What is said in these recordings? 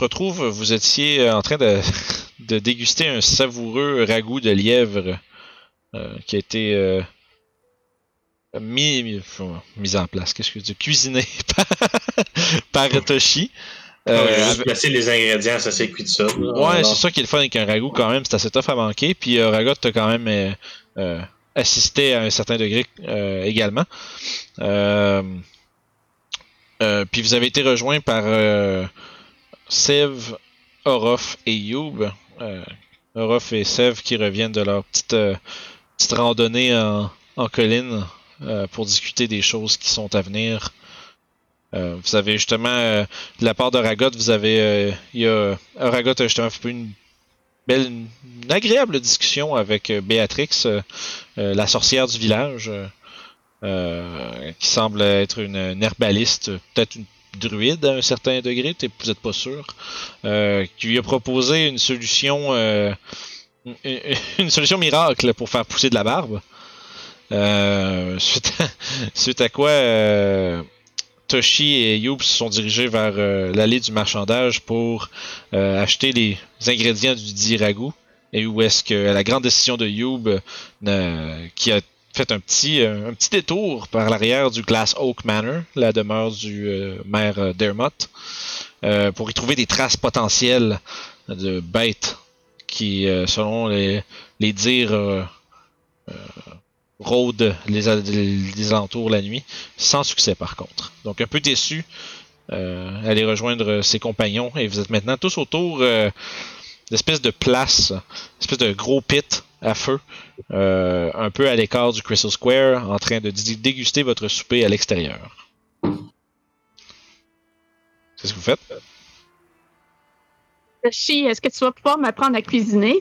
se retrouve, vous étiez euh, en train de, de déguster un savoureux ragoût de lièvre euh, qui a été euh, mis, mis, mis en place, qu'est-ce que je dis, cuisiné par, par Toshi. Ah Euh, ouais, juste avec- placer les ingrédients, ça c'est cuit de ça. Ouais, c'est ça qui est le fun avec un ragoût quand même, c'est assez tough à manquer. Puis euh, Ragot t'a quand même euh, euh, assisté à un certain degré euh, également. Euh, euh, puis vous avez été rejoint par Sev, Orof et Youb. Euh, Orof et Sev qui reviennent de leur petite, euh, randonnée en, en colline euh, pour discuter des choses qui sont à venir. Euh, vous avez justement, de la part de Ragot, vous avez, il y a, Ragot a justement fait une belle, une agréable discussion avec Béatrix, la sorcière du village, qui semble être une herbaliste, peut-être une druide à un certain degré, vous n'êtes pas sûr, euh, qui lui a proposé une solution, euh, une, solution miracle pour faire pousser de la barbe. Euh, suite, à, quoi Toshi et Youb se sont dirigés vers l'allée du marchandage pour acheter les ingrédients du dit ragoût. Et où est-ce que la grande décision de Youb, qui a fait un petit, euh, un petit détour par l'arrière du Glass Oak Manor, la demeure du euh, maire euh, Dermot, pour y trouver des traces potentielles de bêtes qui, selon les, les dires, rôdent les, alentours la nuit, sans succès par contre. Donc un peu déçu, aller rejoindre ses compagnons et vous êtes maintenant tous autour euh, d'espèce de place, espèce de gros pit à feu, euh, un peu à l'écart du Crystal Square, en train de déguster votre souper à l'extérieur. C'est ce que vous faites? Chi, est-ce que tu vas pouvoir m'apprendre à cuisiner?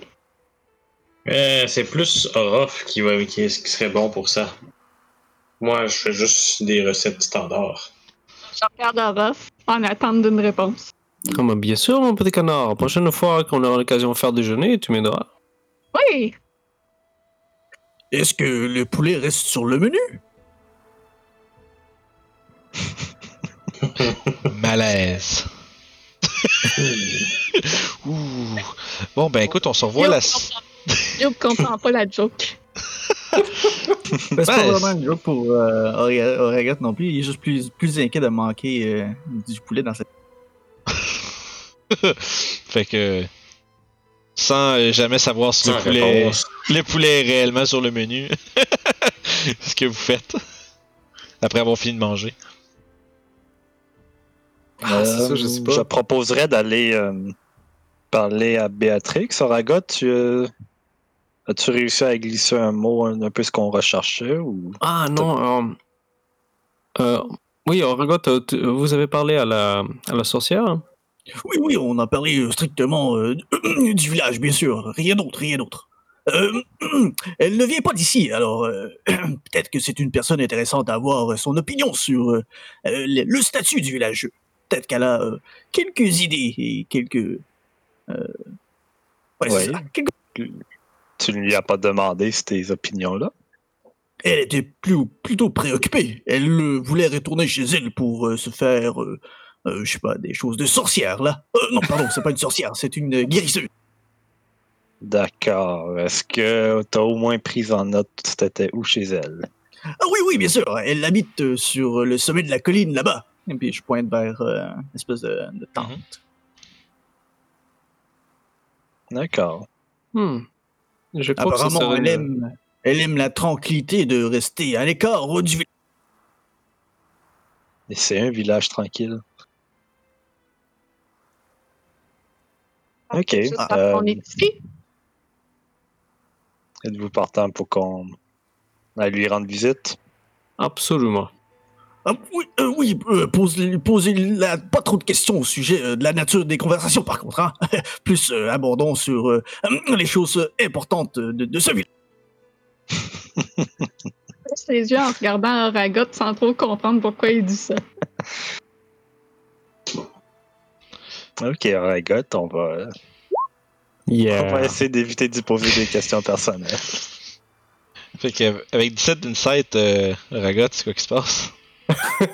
Euh, c'est plus Orof qui, va, qui, qui serait bon pour ça. Moi, je fais juste des recettes standards. Je regarde Orof en attente d'une réponse. Bah, bien sûr, mon petit canard. La prochaine fois qu'on aura l'occasion de faire déjeuner, tu m'aideras. Oui! Est-ce que le poulet reste sur le menu? Malaise. Ouh. Bon, ben écoute, on se revoit Yo, la. Je comprends pas la joke. Ben, C'est pas Ben, vraiment une joke pour euh, non plus. Il est juste plus, plus inquiet de manquer euh, du poulet dans cette. fait que. Sans euh, jamais savoir si le poulet, le poulet est réellement sur le menu. ce que vous faites. Après avoir fini de manger. Ah, c'est ça, je sais pas. Euh, Je proposerais d'aller euh, parler à Béatrix. Aragot, tu, euh, as-tu réussi à glisser un mot, un, un peu ce qu'on recherchait ou... Ah non. euh, euh, oui, tu- vous avez parlé à la, à la sorcière hein? Oui, oui, on a parlé euh, strictement euh, du village, bien sûr. Rien d'autre, rien d'autre. Euh, elle ne vient pas d'ici, alors euh, peut-être que c'est une personne intéressante à avoir son opinion sur le, statut du village. Peut-être qu'elle a quelques idées et quelques. ouais, Ouais. ça, quelques- Tu ne lui as pas demandé ces opinions-là? Elle était plus, plutôt préoccupée. Elle voulait retourner chez elle pour se faire, euh, je sais pas, des choses de sorcière, là. Euh, non, pardon, c'est pas une sorcière, c'est une euh, guérisseuse. D'accord. Est-ce que tu as au moins pris en note c'était où chez elle? Ah oui, oui, bien sûr. Elle habite sur le sommet de la colline là-bas. Et puis je pointe vers euh, une espèce de, de tente. D'accord. Hmm. Je crois que ça Apparemment, serait elle une- aime, elle aime la tranquillité de rester à l'écart du village. Et c'est un village tranquille. Ok. Euh. Êtes-vous partant pour qu'on aille lui rendre visite? Absolument. Ah, oui, euh, oui euh, posez, posez la- pas trop de questions au sujet euh, de la nature des conversations, par contre. Hein? Plus euh, abordons sur euh, les choses importantes de, de ce village. Baisse les yeux en regardant Ragot sans trop comprendre pourquoi il dit ça. Ok, Aragot, on va, on va Yeah. essayer d'éviter d'y poser des questions personnelles. Fait que avec 17 d'insight, euh, Ragot, c'est quoi qui se passe?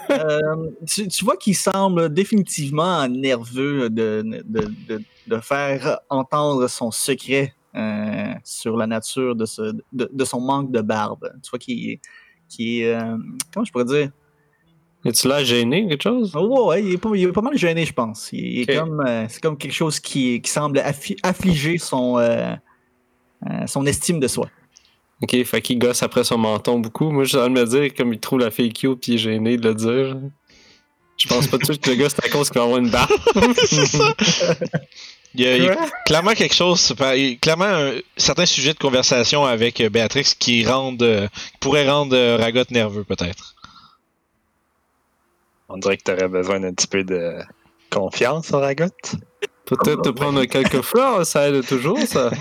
Euh, tu, tu vois qu'il semble définitivement nerveux de, de, de, de faire entendre son secret euh, sur la nature de, ce, de, de son manque de barbe. Tu vois qu'il est. qu'il est, euh, comment je pourrais dire? Es-tu là gêné, quelque chose? Oh, ouais, il est, pas, il est pas mal gêné, je pense. Il est Ok. comme, euh, c'est comme quelque chose qui, qui semble affi- affliger son, euh, euh, son estime de soi. Ok, fait qu'il gosse après son menton beaucoup. Moi, j'ai envie de me dire, comme il trouve la fille cute pis il est gêné de le dire. Je pense pas tout de suite que le gars, c'est à cause qu'il va avoir une ça. Il y a, il y a clairement quelque chose, par- il y a clairement un, certains sujets de conversation avec Béatrix qui rendent, euh, qui pourraient rendre euh, Ragot nerveux peut-être. On dirait que t'aurais besoin d'un petit peu de confiance, Ragot. Peut-être te prendre quelques fleurs, ça aide toujours, ça.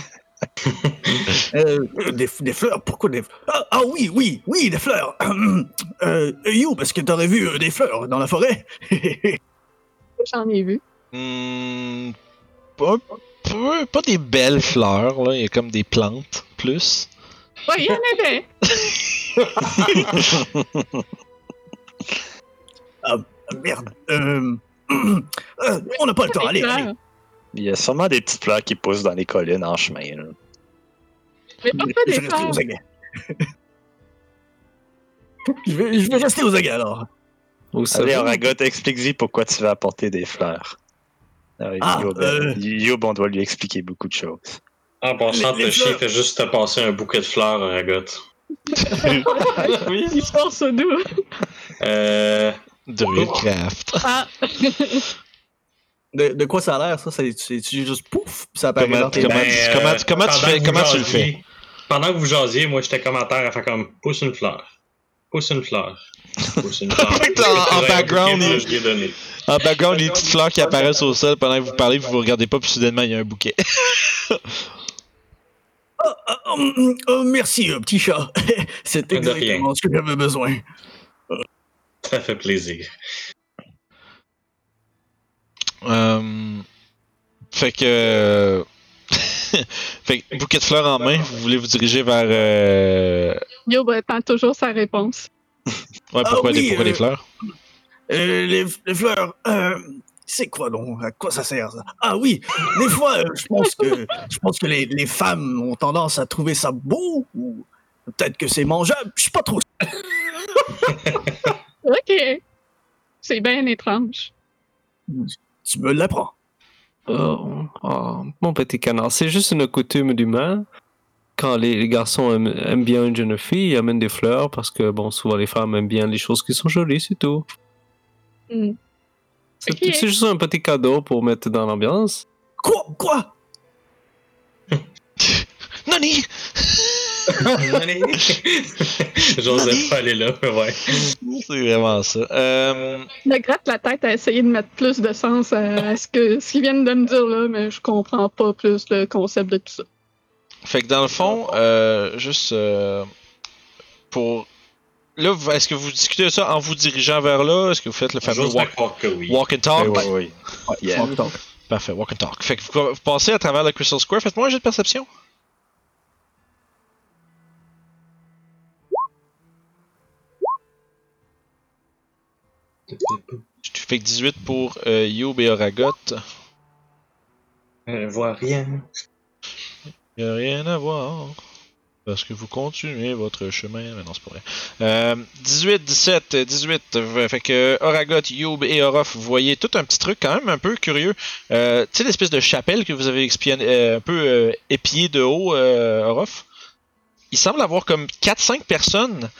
Euh, des, des fleurs, pourquoi des ah, ah oui, oui, oui, des fleurs. euh, You, parce que t'aurais vu euh, des fleurs dans la forêt. J'en ai vu. Hmm, pas, peu- pas des belles fleurs, là. il y a comme des plantes plus. Ouais, il y en avait. Ah, merde. Euh, euh, on n'a pas le temps, allez. Il y a sûrement des petites fleurs qui poussent dans les collines en chemin. là. Mais Je des vais rester fleurs. aux aguets. je, vais, je vais rester aux aguets alors. Allez, va. Ragot, explique-y pourquoi tu veux apporter des fleurs. Euh, Ah, Yob, euh. Yob, on doit lui expliquer beaucoup de choses. En passant, Les- les le chien fleurs. fait juste te passer un bouquet de fleurs, Ragot. oui. Histoire ça doux. Euh. Druidcraft. Ah. De, de quoi ça a l'air, ça? C'est juste pouf, puis ça apparaît Comment- dans tes comment- tu- comment tu- comment tu pendant fais- comment tu le jasiez- Pendant que vous jasiez, moi j'étais commentaire à faire comme pousse une fleur. Pousse une fleur. Pousse une fleur. En- en background, il... il-. En background, les petites fleurs qui apparaissent au sol pendant que vous parlez, vous vous regardez pas, puis soudainement, il y a un bouquet. Hum, oh, merci, euh, petit chat. C'est exactement ce que j'avais besoin. Ça fait plaisir. Euh, fait que. fait que bouquet de fleurs en main, vous voulez vous diriger vers. euh, Yo, ben, attend toujours sa réponse. Ouais, Ah pourquoi, oui, des, pourquoi euh, des fleurs? Euh, les, les fleurs, euh, c'est quoi donc? À quoi ça sert, ça? Ah oui, des fois, euh, je pense que, je pense que les, les femmes ont tendance à trouver ça beau, ou peut-être que c'est mangeable, je sais pas trop. Ok. C'est bien étrange. Tu me l'apprends. Oh, oh, mon petit canard, c'est juste une coutume d'humain. Quand les, les garçons aiment, aiment bien une jeune fille, ils amènent des fleurs parce que, bon, souvent les femmes aiment bien les choses qui sont jolies, c'est tout. Hmm. C'est juste un petit cadeau pour mettre dans l'ambiance. Quoi? Quoi? Nani? Pas aller là, mais ouais. C'est vraiment ça. Euh, Le gratte la tête à essayer de mettre plus de sens à, ce que ce qu'ils viennent de me dire là, mais je comprends pas plus le concept de tout ça. fait que dans le fond, euh, juste euh, pour. Là, est-ce que vous discutez de ça en vous dirigeant vers là? Est-ce que vous faites le fameux walk, oui. walk and talk? Oui, oui, oui. Yeah. Talk, talk. Parfait, walk and talk. Fait que vous, vous passez à travers le Crystal Square. Faites-moi un jeu de perception. Tu fais que 18 pour euh, Youb et Oragot. Je vois rien. Il a rien à voir. Parce que vous continuez votre chemin. Mais non, c'est pas vrai. Euh, 18, 17, 18. euh, Fait que Oragot, Youb et Orof, vous voyez tout un petit truc quand même un peu curieux. Euh, tu sais, l'espèce de chapelle que vous avez euh, un peu euh, épié de haut, euh, Orof? Il semble avoir comme 4-5 personnes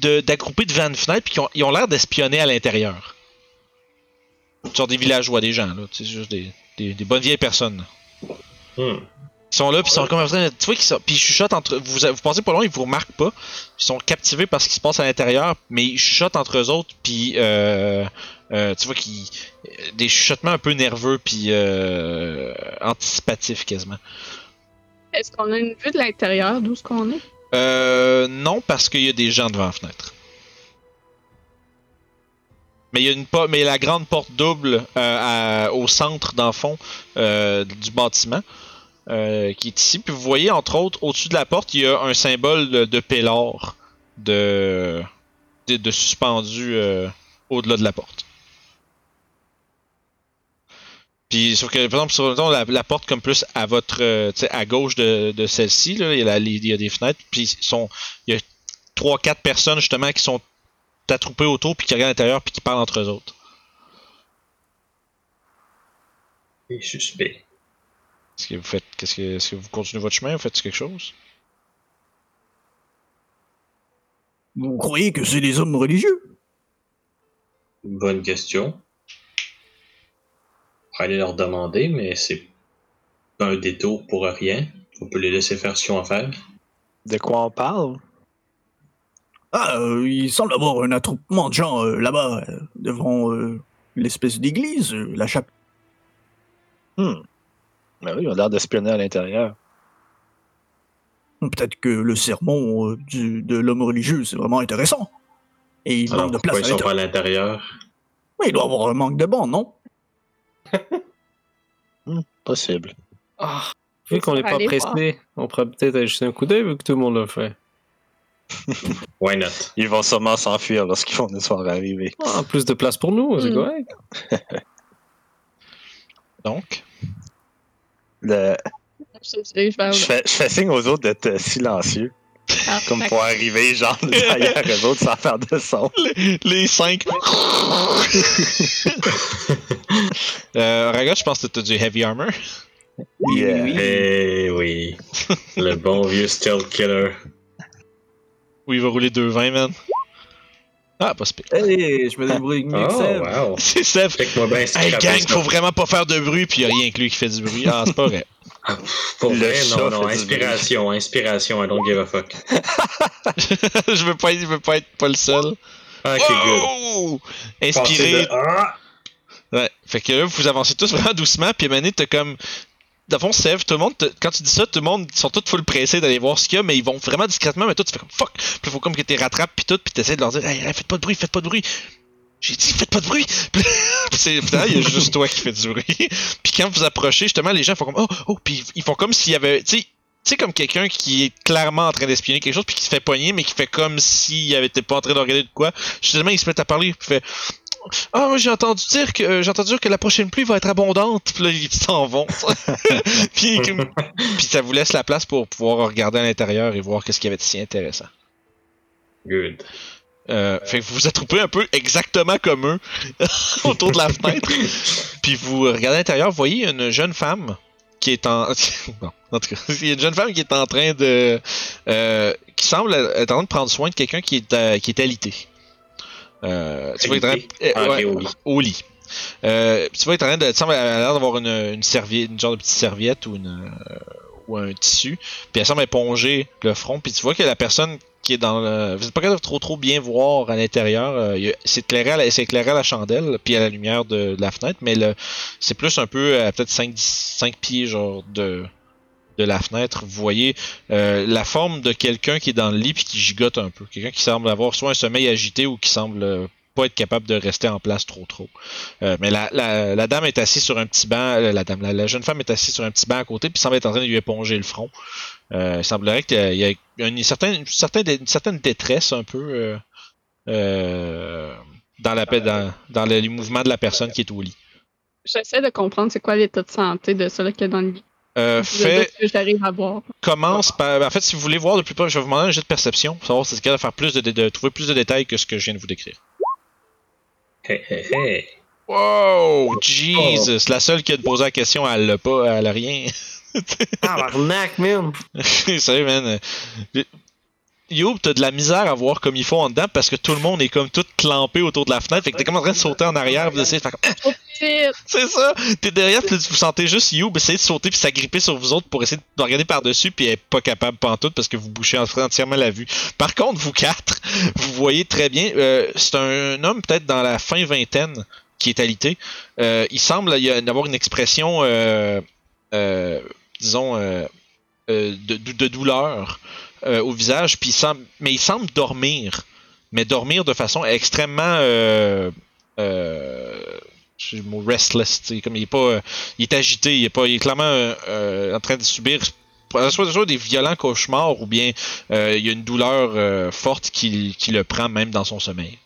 de- d'aggrouper devant une fenêtre puis qui ont, ils ont l'air d'espionner à l'intérieur. Genre des villageois, des gens, là. Sais, juste des, des, des bonnes vieilles personnes. Hmm. Ils sont là, puis ils sont comme en train de- Tu vois qu'ils sont. Puis ils chuchotent entre. Vous, vous passez pas loin, ils vous remarquent pas. Ils sont captivés par ce qui se passe à l'intérieur, mais ils chuchotent entre eux autres, puis. Euh, euh, tu vois qu'ils. Des chuchotements un peu nerveux, puis. Euh, anticipatifs quasiment. Est-ce qu'on a une vue de l'intérieur d'où ce qu'on est? Euh. Non, parce qu'il y a des gens devant la fenêtre. Mais il y a une mais la grande porte double euh, au centre, dans le fond, euh, du bâtiment, euh, qui est ici. Puis vous voyez, entre autres, au-dessus de la porte, il y a un symbole de, de de, suspendu au-delà de la porte. Puis, sauf que, par exemple, sur la, la porte comme plus à votre, euh, à gauche de, de celle-ci, là, il il y a des fenêtres, puis ils sont, il y a trois, quatre personnes justement qui sont attroupées autour, puis qui regardent à l'intérieur, puis qui parlent entre eux autres. Et suspect. Est-ce que vous faites, qu'est-ce que, est-ce que vous continuez votre chemin, vous faites quelque chose? Vous croyez que c'est des hommes religieux? Bonne question. Aller leur demander, mais c'est pas un détour pour rien. On peut les laisser faire ce qu'ils ont à faire. De quoi on parle? Ah, euh, il semble avoir un attroupement de gens euh, là-bas, euh, devant euh, l'espèce d'église, euh, la chapelle. Hmm. Ben oui, ils ont l'air d'espionner à l'intérieur. Peut-être que le sermon euh, du- de l'homme religieux, c'est vraiment intéressant. Et il Alors manque de pourquoi place ils à sont à l'intérieur? Mais il doit y avoir un manque de bancs, non? Possible. Ah, vu qu'on On n'est pas pressé, on pourrait peut-être aller jeter un coup d'œil vu que tout le monde l'a fait. Why not? Ils vont sûrement s'enfuir lorsqu'ils vont nous voir arriver. Ah, plus de place pour nous, c'est Hmm. correct. Donc, Le- Je fais, je fais signe aux autres d'être silencieux, Ah, comme pour arriver genre derrière eux autres sans faire de son. les, les cinq. euh, Raga, je pense que t'as du heavy armor. Yeah. Eh oui. Le bon vieux stealth killer. Ou il va rouler 2,20, man. Ah, pas spé. Hey, je me débrouille mieux que Oh. C'est Seb. Bien Hey gang, faut vraiment pas faire de bruit, puis y a rien que lui qui fait du bruit. Ah, c'est pas vrai. Pour Le vrai, non, non, inspiration, inspiration, I don't give a fuck. je veux pas, être- je veux pas être pas le seul. Ok, good. Oh! Inspiré. de- Ah! Ouais. Fait que là, vous avancez tous vraiment doucement, puis donné, t'as comme. Dans le fond, Sev, tout le monde, quand tu dis ça, tout le monde ils sont tous full pressés d'aller voir ce qu'il y a, mais ils vont vraiment discrètement, mais toi tu fais comme fuck. Puis il faut comme que t'es rattrapes, puis tout, puis t'essaies de leur dire, hey, hey, faites pas de bruit, faites pas de bruit. J'ai dit, faites pas de bruit. Puis finalement, il y a juste toi qui fais du bruit. puis quand vous approchez, justement, les gens font comme, oh, oh, puis ils font comme s'il y avait, tu sais, tu sais, comme quelqu'un qui est clairement en train d'espionner quelque chose, puis qui se fait pogner, mais qui fait comme s'il avait été pas en train de regarder de quoi. Justement, ils se mettent à parler, puis fait, ah, j'ai entendu dire que euh, j'ai entendu dire que la prochaine pluie va être abondante. Puis là, ils s'en vont. puis, puis ça vous laisse la place pour pouvoir regarder à l'intérieur et voir qu'est-ce qu'il y avait de si intéressant. Good. Euh, fait que vous vous attroupez un peu exactement comme eux autour de la fenêtre. Puis vous regardez à l'intérieur, vous voyez une jeune femme qui est en. bon, en tout cas, il y a une jeune femme qui est en train de. euh, qui semble être en train de prendre soin de quelqu'un qui est, euh, qui est alité. Euh, tu vois, il est en train- Alité? Ok, ouais, au lit. tu vois, est en train de. A l'air d'avoir une, une serviette, une genre de petite serviette ou une. ou un tissu. Puis elle semble éponger le front. Puis tu vois que la personne qui est dans le. Vous n'êtes pas capable de trop trop bien voir à l'intérieur. euh, c'est éclairé, à la- éclairé à la chandelle, puis à la lumière de, la fenêtre, mais c'est plus un peu à peut-être 5, 5 pieds genre de, de la fenêtre. Vous voyez euh, la forme de quelqu'un qui est dans le lit puis qui gigote un peu. Quelqu'un qui semble avoir soit un sommeil agité ou qui semble euh, pas être capable de rester en place trop trop. Euh, mais la, dame est assise sur un petit banc. euh, La dame, la jeune femme est assise sur un petit banc à côté puis semble être en train de lui éponger le front. Euh, il semblerait qu'il y a, il y a une, certaine, une, certaine, une certaine détresse un peu euh, euh, dans, la, dans, dans le, les mouvements de la personne qui est au lit. J'essaie de comprendre c'est quoi l'état de santé de celui qui est dans le lit. Euh, fait, ce que j'arrive à voir. commence par. En fait, si vous voulez voir de plus près, je vais vous demander un jet de perception pour savoir si c'est capable de faire plus de, de, de trouver plus de détails que ce que je viens de vous décrire. Hey, hey, hey. Wow! Jesus! La seule qui a posé la question, elle l'a pas, elle a rien. Tabarnak, man! Sérieux, man. Euh, Youb, t'as de la misère à voir comme il faut en dedans parce que tout le monde est comme tout clampé autour de la fenêtre. Fait que t'es comme en train de sauter en arrière vous essayez de faire comme. C'est ça! T'es derrière, puis vous sentez juste Youb essayer de sauter puis s'agripper sur vous autres pour essayer de regarder par-dessus, puis elle est pas capable pantoute parce que vous bouchez entièrement la vue. Par contre, vous quatre, vous voyez très bien, euh, c'est un homme peut-être dans la fin vingtaine qui est alité. Euh, il semble y avoir une expression, euh, euh, disons, euh, euh, de, douleur euh, au visage, puis mais il semble dormir, mais dormir de façon extrêmement le mot restless, comme il est pas, il est agité, il est pas, clairement en train de subir soit, des violents cauchemars ou bien il y a une douleur forte qui le prend même dans son sommeil.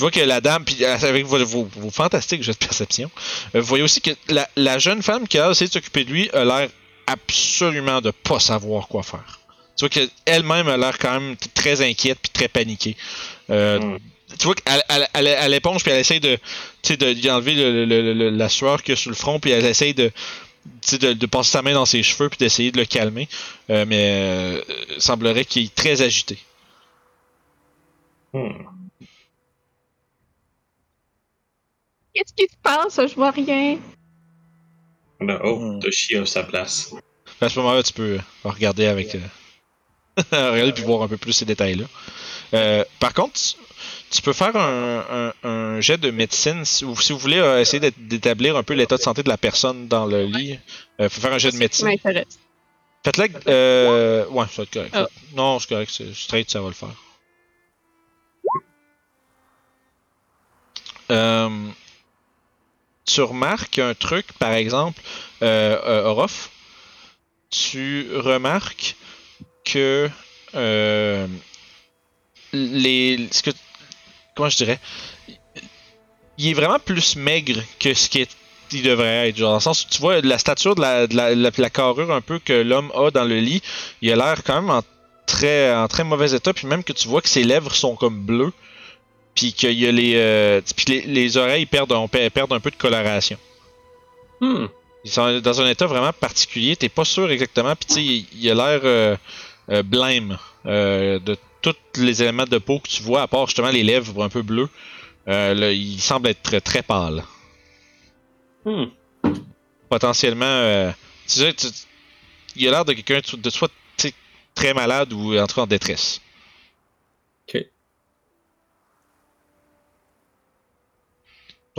Tu vois que la dame, puis euh, avec vos, vos, vos fantastiques jeux de perception, euh, vous voyez aussi que la, la jeune femme qui a essayé de s'occuper de lui a l'air absolument de pas savoir quoi faire. Tu vois qu'elle-même a l'air quand même très inquiète puis très paniquée. Euh, Hmm. Tu vois qu'elle elle, elle, elle éponge puis elle essaye de, de enlever le, le- le- la sueur qu'il y a sur le front puis elle essaye de, de, de passer sa main dans ses cheveux puis d'essayer de le calmer. Euh, mais euh, il semblerait qu'il est très agité. Hmm. Qu'est-ce qui se passe? Je vois rien. Là, oh, Hmm. Toshi a sa place. À ce moment-là, tu peux euh, regarder avec. euh, regarder puis voir un peu plus ces détails-là. Euh, par contre, tu- peux faire un, un, un jet de médecine si vous, si vous voulez euh, essayer d'é- d'établir un peu l'état de santé de la personne dans le lit. Euh, faut faire un jet de médecine. Faites-le. Euh, ouais, ça va être correct. Non, c'est correct. c'est Straight, ça va le faire. Euh, tu remarques un truc, par exemple, euh, euh, Orof, tu remarques que euh, les. Comment je dirais Il est vraiment plus maigre que ce qu'il il devrait être. Dans le sens où tu vois la stature de la carrure un peu que l'homme a dans le lit, il a l'air quand même en très, en très mauvais état, puis même que tu vois que ses lèvres sont comme bleues, puis qu'il y a les, euh, puis les, les oreilles perdent, on perdent un peu de coloration. Hmm. Ils sont dans un état vraiment particulier, t'es pas sûr exactement, puis tu il, a l'air euh, euh, blême de tous les éléments de peau que tu vois, à part justement les lèvres un peu bleues. Là, il semble être très, très pâle. Hmm. Potentiellement, tu sais, tu- il a l'air de quelqu'un de soit très malade ou en tout cas en détresse. Ok.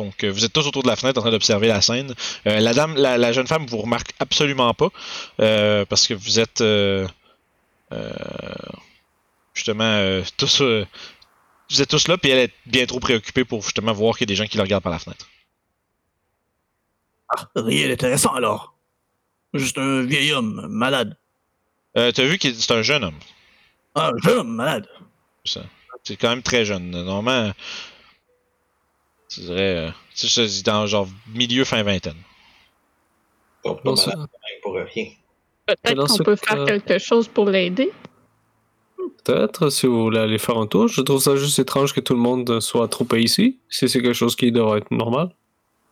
Donc, euh, vous êtes tous autour de la fenêtre en train d'observer la scène. Euh, la dame, la, la jeune femme vous remarque absolument pas euh, parce que vous êtes justement tous, vous êtes tous là, puis elle est bien trop préoccupée pour justement voir qu'il y a des gens qui la regardent par la fenêtre. Ah, rien d'intéressant alors. Juste un vieil homme malade. Euh, T'as vu que c'est un jeune homme. Ah, un jeune homme malade. C'est quand même très jeune. Normalement, je dirais, euh, c'est ça, c'est dans genre milieu fin vingtaine. Pas, pas malade pour rien. Peut-être qu'on peut faire quelque chose pour l'aider. Peut-être, si vous voulez aller faire un tour. Je trouve ça juste étrange que tout le monde soit troupé ici. Si c'est quelque chose qui devrait être normal.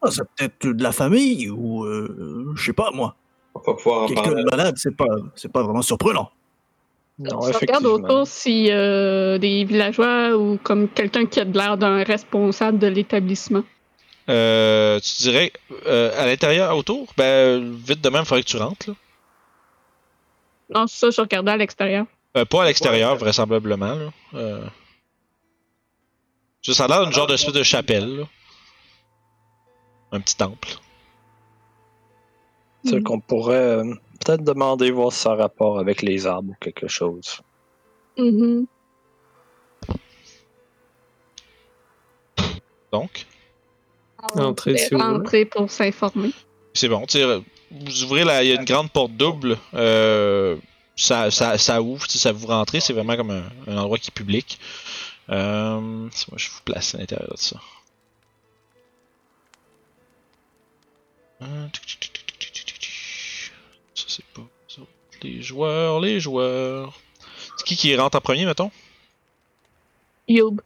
Ah, c'est peut-être de la famille ou euh, je sais pas moi. On va pouvoir en Quelqu'un parler. de malade, c'est pas, c'est pas vraiment surprenant. Non, Je regarde autour si euh, des villageois ou comme quelqu'un qui a de l'air d'un responsable de l'établissement. Euh, tu dirais, euh, à l'intérieur, autour, ben, vite de même, il faudrait que tu rentres. Là. Non, ça, je regardais à l'extérieur. Euh, pas à l'extérieur, vraisemblablement. Là. Euh... Ça a l'air d'une genre de suite de chapelle. Là. Un petit temple. C'est qu'on pourrait euh, peut-être demander voir si ça a rapport avec les arbres ou quelque chose. Mhm. Donc, Entrez, On si pour s'informer. c'est bon. Vous ouvrez la. Il y a une grande porte double. Euh, ça, ça, ça ouvre, tu sais, ça vous rentrez. C'est vraiment comme un, un endroit qui est public. Euh, moi, je vous place à l'intérieur de ça. Euh, Pas. Les joueurs, les joueurs. C'est qui qui rentre en premier, mettons? Youb.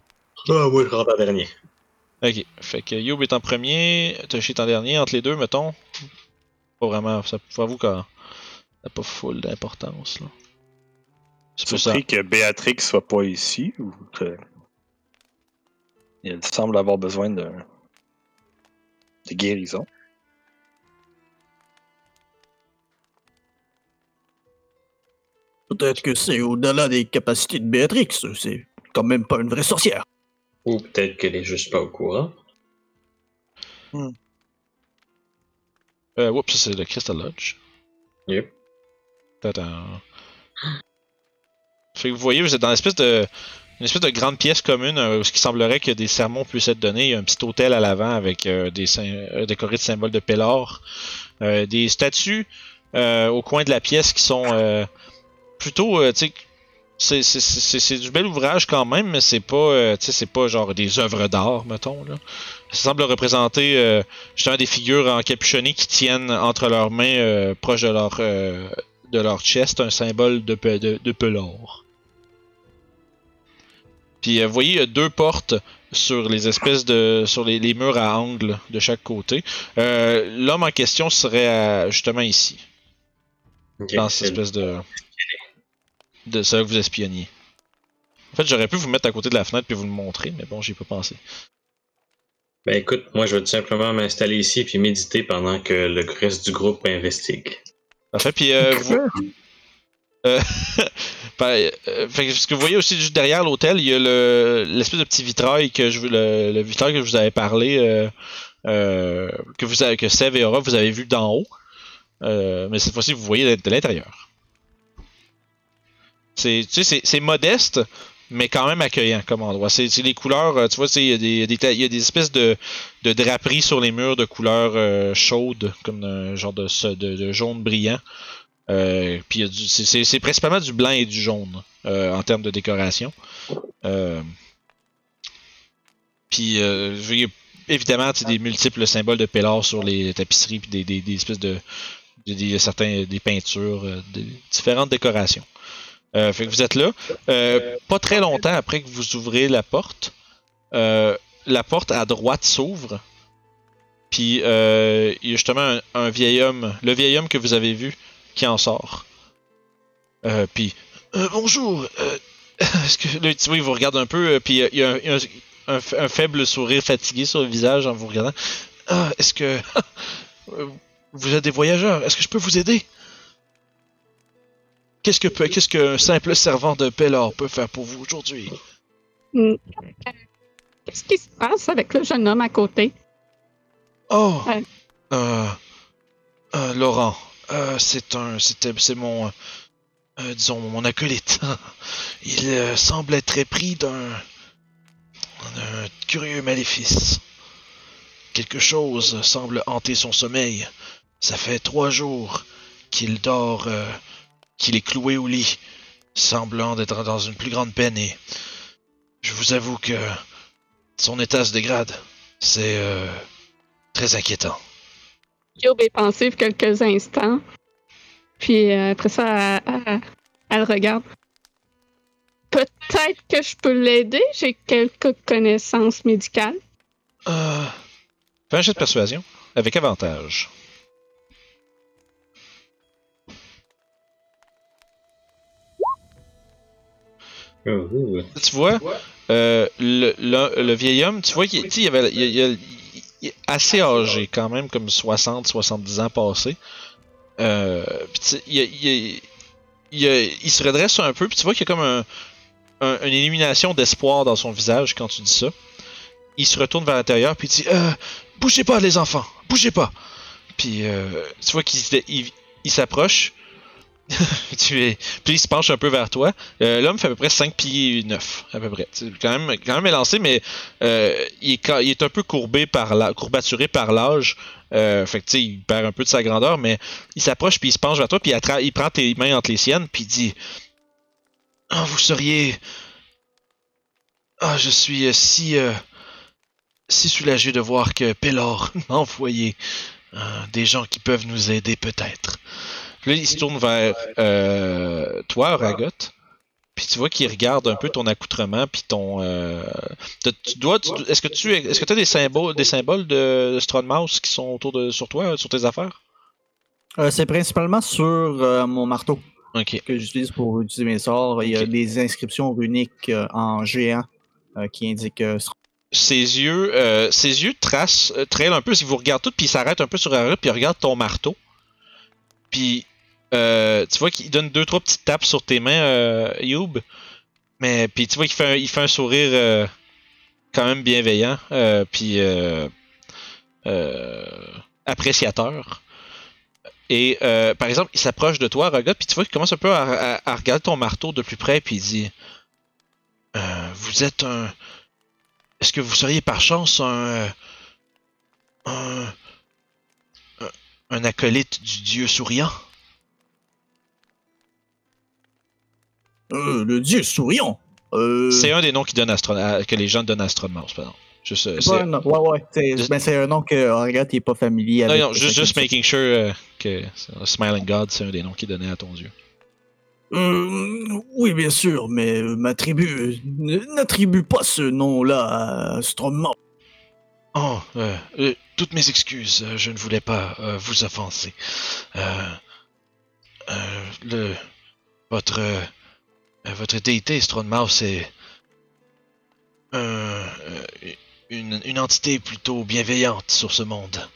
Ah, moi, je rentre en dernier. Ok, fait que Youb est en premier, Toshi est en dernier, entre les deux, mettons. Pas vraiment, ça, faut avouer que ça n'a pas full d'importance, là. C'est plus ça. Surpris que Béatrix soit pas ici ou que. Il semble avoir besoin de. de guérison. Peut-être que c'est au-delà des capacités de Béatrix. C'est quand même pas une vraie sorcière. Ou peut-être qu'elle est juste pas au courant. Euh, oups, ça, c'est le Crystal Lodge. Yep. Fait que vous voyez, vous êtes dans une espèce de, une espèce de grande pièce commune euh, où ce qui semblerait que des sermons puissent être donnés. Il y a un petit hôtel à l'avant avec euh, des euh, décorés de symboles de Pélor. Euh, des statues euh, au coin de la pièce qui sont euh, plutôt, euh, tu sais, c'est- du bel ouvrage quand même, mais c'est pas, euh, tu sais, c'est pas genre des œuvres d'art, mettons. Là. Ça semble représenter euh, justement des figures encapuchonnées qui tiennent entre leurs mains, proche de leur, de leur chest, un symbole de, pe- de. Puis vous voyez, il y a deux portes sur les espèces de, sur les, les murs à angle de chaque côté. L'homme en question serait à- justement ici, dans cette espèce de, de ça que vous espionniez. En fait, j'aurais pu vous mettre à côté de la fenêtre puis vous le montrer, mais bon, j'y ai pas pensé. Ben écoute, moi je vais tout simplement m'installer ici puis méditer pendant que le reste du groupe investigue. Parfait, puis euh, vous, Euh, ben, euh, fait ce que vous voyez aussi juste derrière l'hôtel, il y a le l'espèce de petit vitrail que je vous- le, le vitrail que je vous avais parlé, euh, euh, que vous avez, que Sev et Aura vous avez vu d'en haut, Euh, mais cette fois-ci vous voyez de, de l'intérieur. C'est modeste, mais quand même accueillant comme endroit. C'est les couleurs, euh, tu vois, il y, a des- espèces de, draperies sur les murs de couleurs euh, chaudes, comme un genre de, jaune brillant. Euh, puis c'est- principalement du blanc et du jaune en termes de décoration. Puis évidemment des multiples symboles de Pélar sur les tapisseries puis des, espèces de des, peintures, différentes décorations. Euh, fait que vous êtes là. Euh, pas très longtemps après que vous ouvrez la porte, euh, la porte à droite s'ouvre. Puis il y a justement un, vieil homme, le vieil homme que vous avez vu, qui en sort. Puis bonjour. Est-ce que vois, il vous regarde un peu, puis il y a un, un- un fa- un faible sourire fatigué sur le visage en vous regardant. Ah, est-ce que vous êtes des voyageurs? Est-ce que je peux vous aider? Qu'est-ce que peut- qu'est-ce qu'un simple servant de Pellor peut faire pour vous aujourd'hui? Hmm. Qu'est-ce qui se passe avec le jeune homme à côté? Oh, Ouais. euh, euh, Laurent, euh, c'est un, c'était, c'est mon, euh, disons mon acolyte. Il euh, semble être épris d'un, d'un curieux maléfice. Quelque chose semble hanter son sommeil. Ça fait trois jours qu'il dort, euh, qu'il est cloué au lit, semblant d'être dans une plus grande peine et je vous avoue que son état se dégrade. C'est euh, très inquiétant. Yob est pensif quelques instants. Puis euh, après ça, elle, elle- elle regarde. Peut-être que je peux l'aider. J'ai quelques connaissances médicales. Euh, fais un jet de persuasion avec avantage. Tu vois, euh, le, le, le vieil homme, tu vois il avait, il, il- il est assez âgé quand même, comme 60-70 ans passés. Euh, il, il- il- il se redresse un peu, puis tu vois qu'il y a comme un, un- une illumination d'espoir dans son visage quand tu dis ça. Il se retourne vers l'intérieur, puis il dit euh, Bougez pas, les enfants, bougez pas. Puis euh, tu vois qu'il il s'approche. Puis il se penche un peu vers toi. Euh, L'homme fait à peu près 5 pieds 9, à peu près. Quand même, quand même élancé, mais euh, il, est, un peu courbé par la, courbaturé par l'âge. Euh, fait il perd un peu de sa grandeur, mais il s'approche puis il se penche vers toi puis il, prend tes mains entre les siennes puis il dit Ah, vous seriez. Ah, je suis si. si soulagé de voir que Pellor m'a envoyé des gens qui peuvent nous aider peut-être. Puis Là, il se tourne vers euh, toi, Ragot. Puis tu vois qu'il regarde un peu ton accoutrement puis ton. euh, tu dois. tu- est-ce que tu est-ce que as des symboles des symboles de, Strongmouse qui sont autour de sur toi sur tes affaires? Euh, c'est principalement sur euh, mon marteau Ok. que j'utilise pour utiliser mes sorts. Il y a des inscriptions runiques euh, en géant euh, qui indiquent Ses yeux euh, ses yeux tracent traînent un peu. Si vous regardez tout puis il s'arrête un peu sur la rue puis il regarde ton marteau. Puis euh, tu vois qu'il donne deux trois petites tapes sur tes mains, euh, Youb. Mais puis tu vois qu'il fait un, il fait un sourire euh, quand même bienveillant. Euh, puis appréciateur. Et par exemple, il s'approche de toi, regarde, puis tu vois qu'il commence un peu à, regarder ton marteau de plus près, puis il dit Vous êtes un. Est-ce que vous seriez par chance un. un- un acolyte du dieu souriant Euh, le dieu souriant. Euh, C'est un des noms qui donne à- que les gens donnent à pardon. Juste, euh, c'est pas un nom. Ouais, ouais. C'est Juste- ben, c'est un nom que Agathe n'est pas familier Non, avec. non, juste, juste making sure euh, que Smiling God, c'est un des noms qui donnait à ton dieu. Euh, oui, bien sûr, mais euh, ma tribu euh, n'attribue pas ce nom-là à Stromman. Oh, euh, euh, toutes mes excuses, euh, je ne voulais pas euh, vous offenser. Euh, euh, le, votre, euh, votre déité Stronmouse est euh, euh, une, une entité plutôt bienveillante sur ce monde.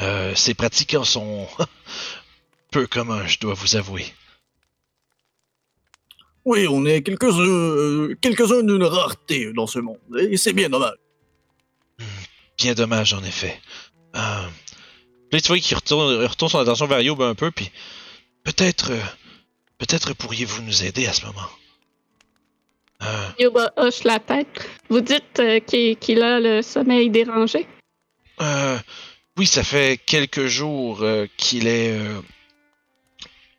Euh, ses pratiquants sont peu communs, je dois vous avouer. Oui, on est quelques-uns euh, quelques-uns d'une rareté dans ce monde, et c'est bien dommage. Bien dommage, en effet. Euh, là, tu vois qu'il retourne, son attention vers Youb un peu, puis peut-être, euh, peut-être pourriez-vous nous aider à ce moment. Euh, Yoba hoche la tête. Vous dites euh, qu'il a le sommeil dérangé? euh, oui, ça fait quelques jours euh, qu'il est,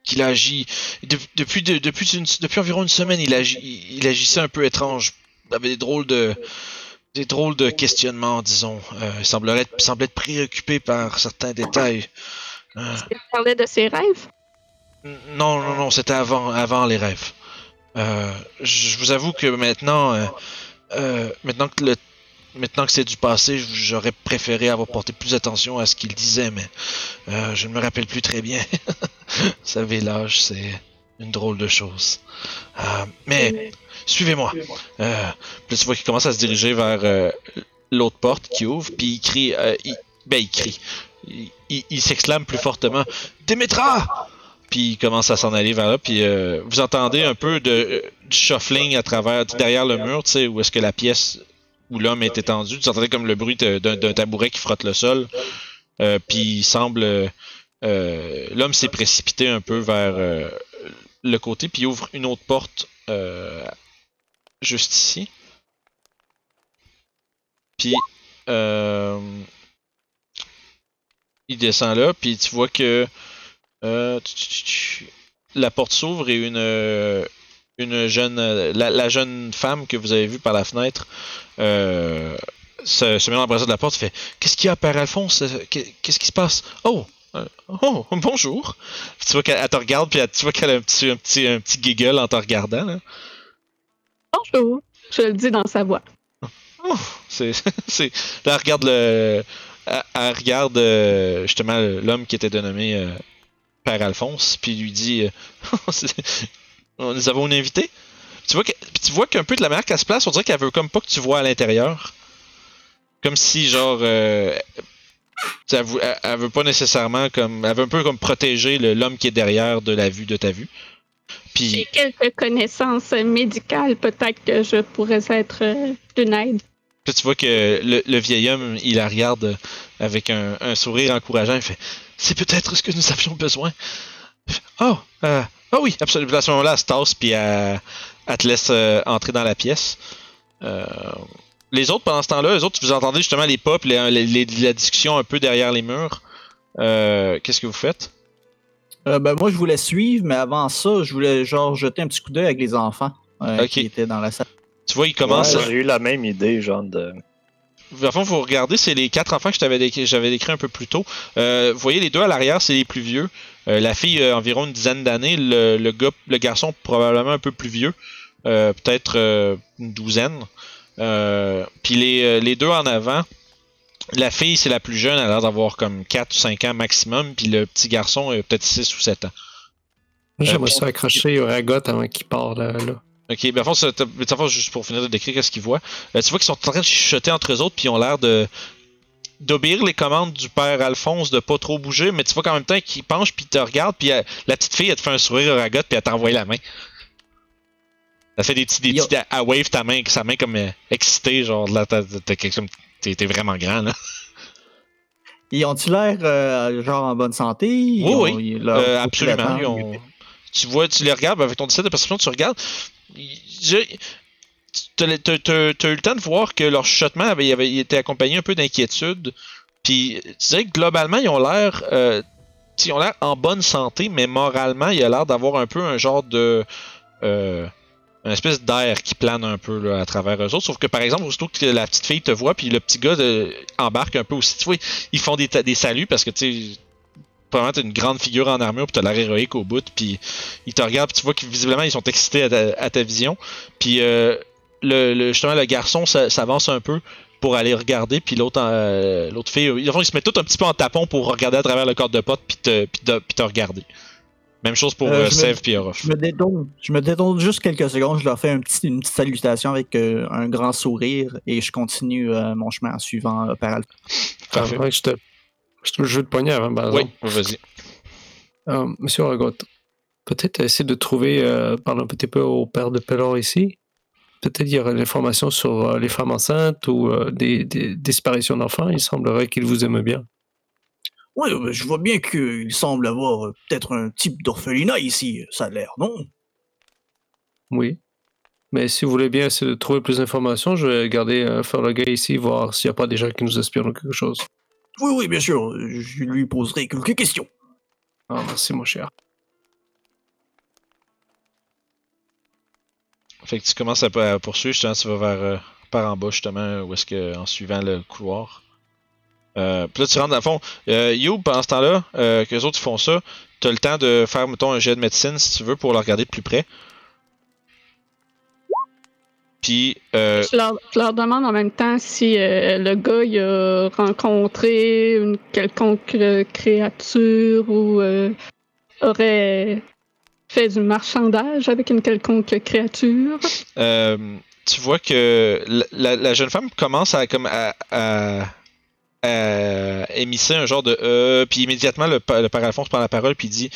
qu'il agit. De- depuis, de- depuis, une- depuis environ une semaine, il, il agissait un peu étrange, avec des drôles de, des drôles de questionnements, disons. Il semblerait être, semblait être préoccupé par certains détails. Il parlait de ses rêves? Non, non, non, c'était avant, avant les rêves. Euh, je vous avoue que maintenant, euh, euh, maintenant que c'est du passé, j'aurais préféré avoir porté plus attention à ce qu'il disait, mais je ne me rappelle plus très bien. vous savez, l'âge, c'est une drôle de chose. Mais suivez-moi. Euh, puis tu vois qu'il commence à se diriger vers l'autre porte qui ouvre, puis il crie, il- ben il crie, il, il- il s'exclame plus fortement, Démétra! Puis il commence à s'en aller vers là, puis euh, vous entendez un peu de euh, du shuffling à travers, derrière le mur, tu sais, où est-ce que la pièce où l'homme est étendu, vous entendez comme le bruit d'un tabouret qui frotte le sol, euh, puis il semble, l'homme s'est précipité un peu vers le côté, puis il ouvre une autre porte juste ici. Puis il descend là, puis tu vois que euh, la porte s'ouvre et une euh, une jeune la, la jeune femme que vous avez vue par la fenêtre euh, se, se met dans l'embrasure de la porte fait qu'est-ce qu'il y a père Alphonse? Qu'est- qu'est-ce qui se passe? Oh oh bonjour tu vois qu'elle elle te regarde puis elle- tu vois qu'elle a un petit un petit un petit giggle en te regardant là. Bonjour. Je le dis dans sa voix. Oh, c'est, c'est, là, elle regarde le, elle, elle regarde justement l'homme qui était dénommé euh, Père Alphonse, puis il lui dit, euh, nous avons une invitée. Tu vois que, tu vois qu'un peu de la manière qu'elle se place, on dirait qu'elle veut comme pas que tu vois à l'intérieur, comme si genre, euh, elle, vou- elle- elle veut pas nécessairement comme, elle veut un peu comme protéger le- l'homme qui est derrière de la vue de ta vue. Puis J'ai quelques connaissances médicales. Peut-être que je pourrais être euh, d'une aide. Puis tu vois que le, le vieil homme, il la regarde avec un, un sourire encourageant. Il fait C'est peut-être ce que nous avions besoin. Oh, euh, oh oui, absolument. À ce moment-là, elle se tasse, puis elle, elle te laisse euh, entrer dans la pièce. Euh, les autres, pendant ce temps-là, les autres, vous entendez justement les pas, puis les- les- les- la discussion un peu derrière les murs. Euh, Qu'est-ce que vous faites? Euh, ben, moi, je voulais suivre, mais avant ça, je voulais genre jeter un petit coup d'œil avec les enfants euh, Ok. qui étaient dans la salle. Tu vois, il commence. Ouais, J'ai eu la même idée, genre de. Dans le fond, vous regardez, c'est les quatre enfants que décrit, j'avais décrit un peu plus tôt. Euh, vous voyez, les deux à l'arrière, c'est les plus vieux. Euh, la fille, euh, environ une dizaine d'années. Le, le gars, le garçon, probablement un peu plus vieux. Euh, Peut-être une douzaine. Puis les, les deux en avant. La fille, c'est la plus jeune, elle a l'air d'avoir comme 4 ou 5 ans maximum. Puis le petit garçon, peut-être 6 ou 7 ans. J'aimerais ça accrocher au ragot avant qu'il part là. là. Ok, ben, en fond, c'est- t'as- mais en fond, juste pour finir de décrire qu'est-ce qu'ils voient, euh, tu vois qu'ils sont en train de chuchoter entre eux autres, puis ils ont l'air de d'obéir les commandes du père Alphonse de pas trop bouger, mais tu vois qu'en même temps qu'ils penchent puis ils te regardent, puis euh, la petite fille elle te fait un sourire au ragot puis elle t'envoie la main. Elle fait des petits, des petits, elle wave ta main, sa main comme euh, excitée, genre là, t'es vraiment grand là. Ils ont-ils l'air euh, genre en bonne santé? Ils Oui, ont- oui. ils- leur Euh, profil absolument. d'attente, ils ont- Tu vois, tu les regardes avec ton 17 de perception, tu regardes. T'as- t'as eu le temps de voir que leur chuchotement avait, était accompagné un peu d'inquiétude. Puis tu dirais que globalement, ils ont l'air. euh, ils ont l'air en bonne santé, mais moralement, il a l'air d'avoir un peu un genre de. euh, une espèce d'air qui plane un peu à travers eux autres. Sauf que par exemple, aussitôt que la petite fille te voit, puis le petit gars de- embarque un peu aussi, tu vois, ils font des, des saluts parce que tu probablement t'as une grande figure en armure, puis t'as l'air héroïque au bout, puis ils te regardent, puis tu vois que visiblement ils sont excités à ta, à ta vision. Puis euh, le, le- justement, le garçon s'a- s'avance un peu pour aller regarder, puis l'autre euh, l'autre fille, ils, ils se mettent tout un petit peu en tapon pour regarder à travers le corps de pote, puis te, puis te, puis te regarder. Même chose pour Euh, euh, je me- Sèvres puis Orof. Je me détourne, je me détourne juste quelques secondes, je leur fais un petit, une petite salutation avec euh, un grand sourire et je continue euh, mon chemin en suivant euh, par Alpha. Parfait. Ah, ouais, je te, je te joue de poignet avant, par Oui, exemple. vas-y. Euh, Monsieur Aragot, peut-être essayer de trouver, euh, parler un petit peu au père de Pellor ici. Peut-être il y aurait l'information sur euh, les femmes enceintes ou euh, des, des disparitions d'enfants. Il semblerait qu'il vous aime bien. Oui, je vois bien qu'il semble avoir peut-être un type d'orphelinat ici, ça a l'air, non? Oui. Mais si vous voulez bien essayer de trouver plus d'informations, je vais garder euh, faire le gars ici, voir s'il n'y a pas des gens qui nous espionnent ou quelque chose. Oui, oui, bien sûr, je lui poserai quelques questions. Ah, merci, mon cher. Fait que tu commences à, à poursuivre, justement, tu vas vers euh, par en bas, justement, où est-ce que, en suivant le couloir. Euh, puis là, tu rentres dans le fond. Euh, You, pendant ce temps-là, euh, que les autres font ça, t'as le temps de faire, mettons, un jet de médecine si tu veux pour le regarder de plus près. Puis, euh, Je leur, je leur demande en même temps si euh, le gars il a rencontré une quelconque euh, créature ou euh, aurait fait du marchandage avec une quelconque créature. tu vois que la, jeune femme commence à comme à, à, à émisser un genre de euh, puis immédiatement le, le père Alphonse prend la parole puis dit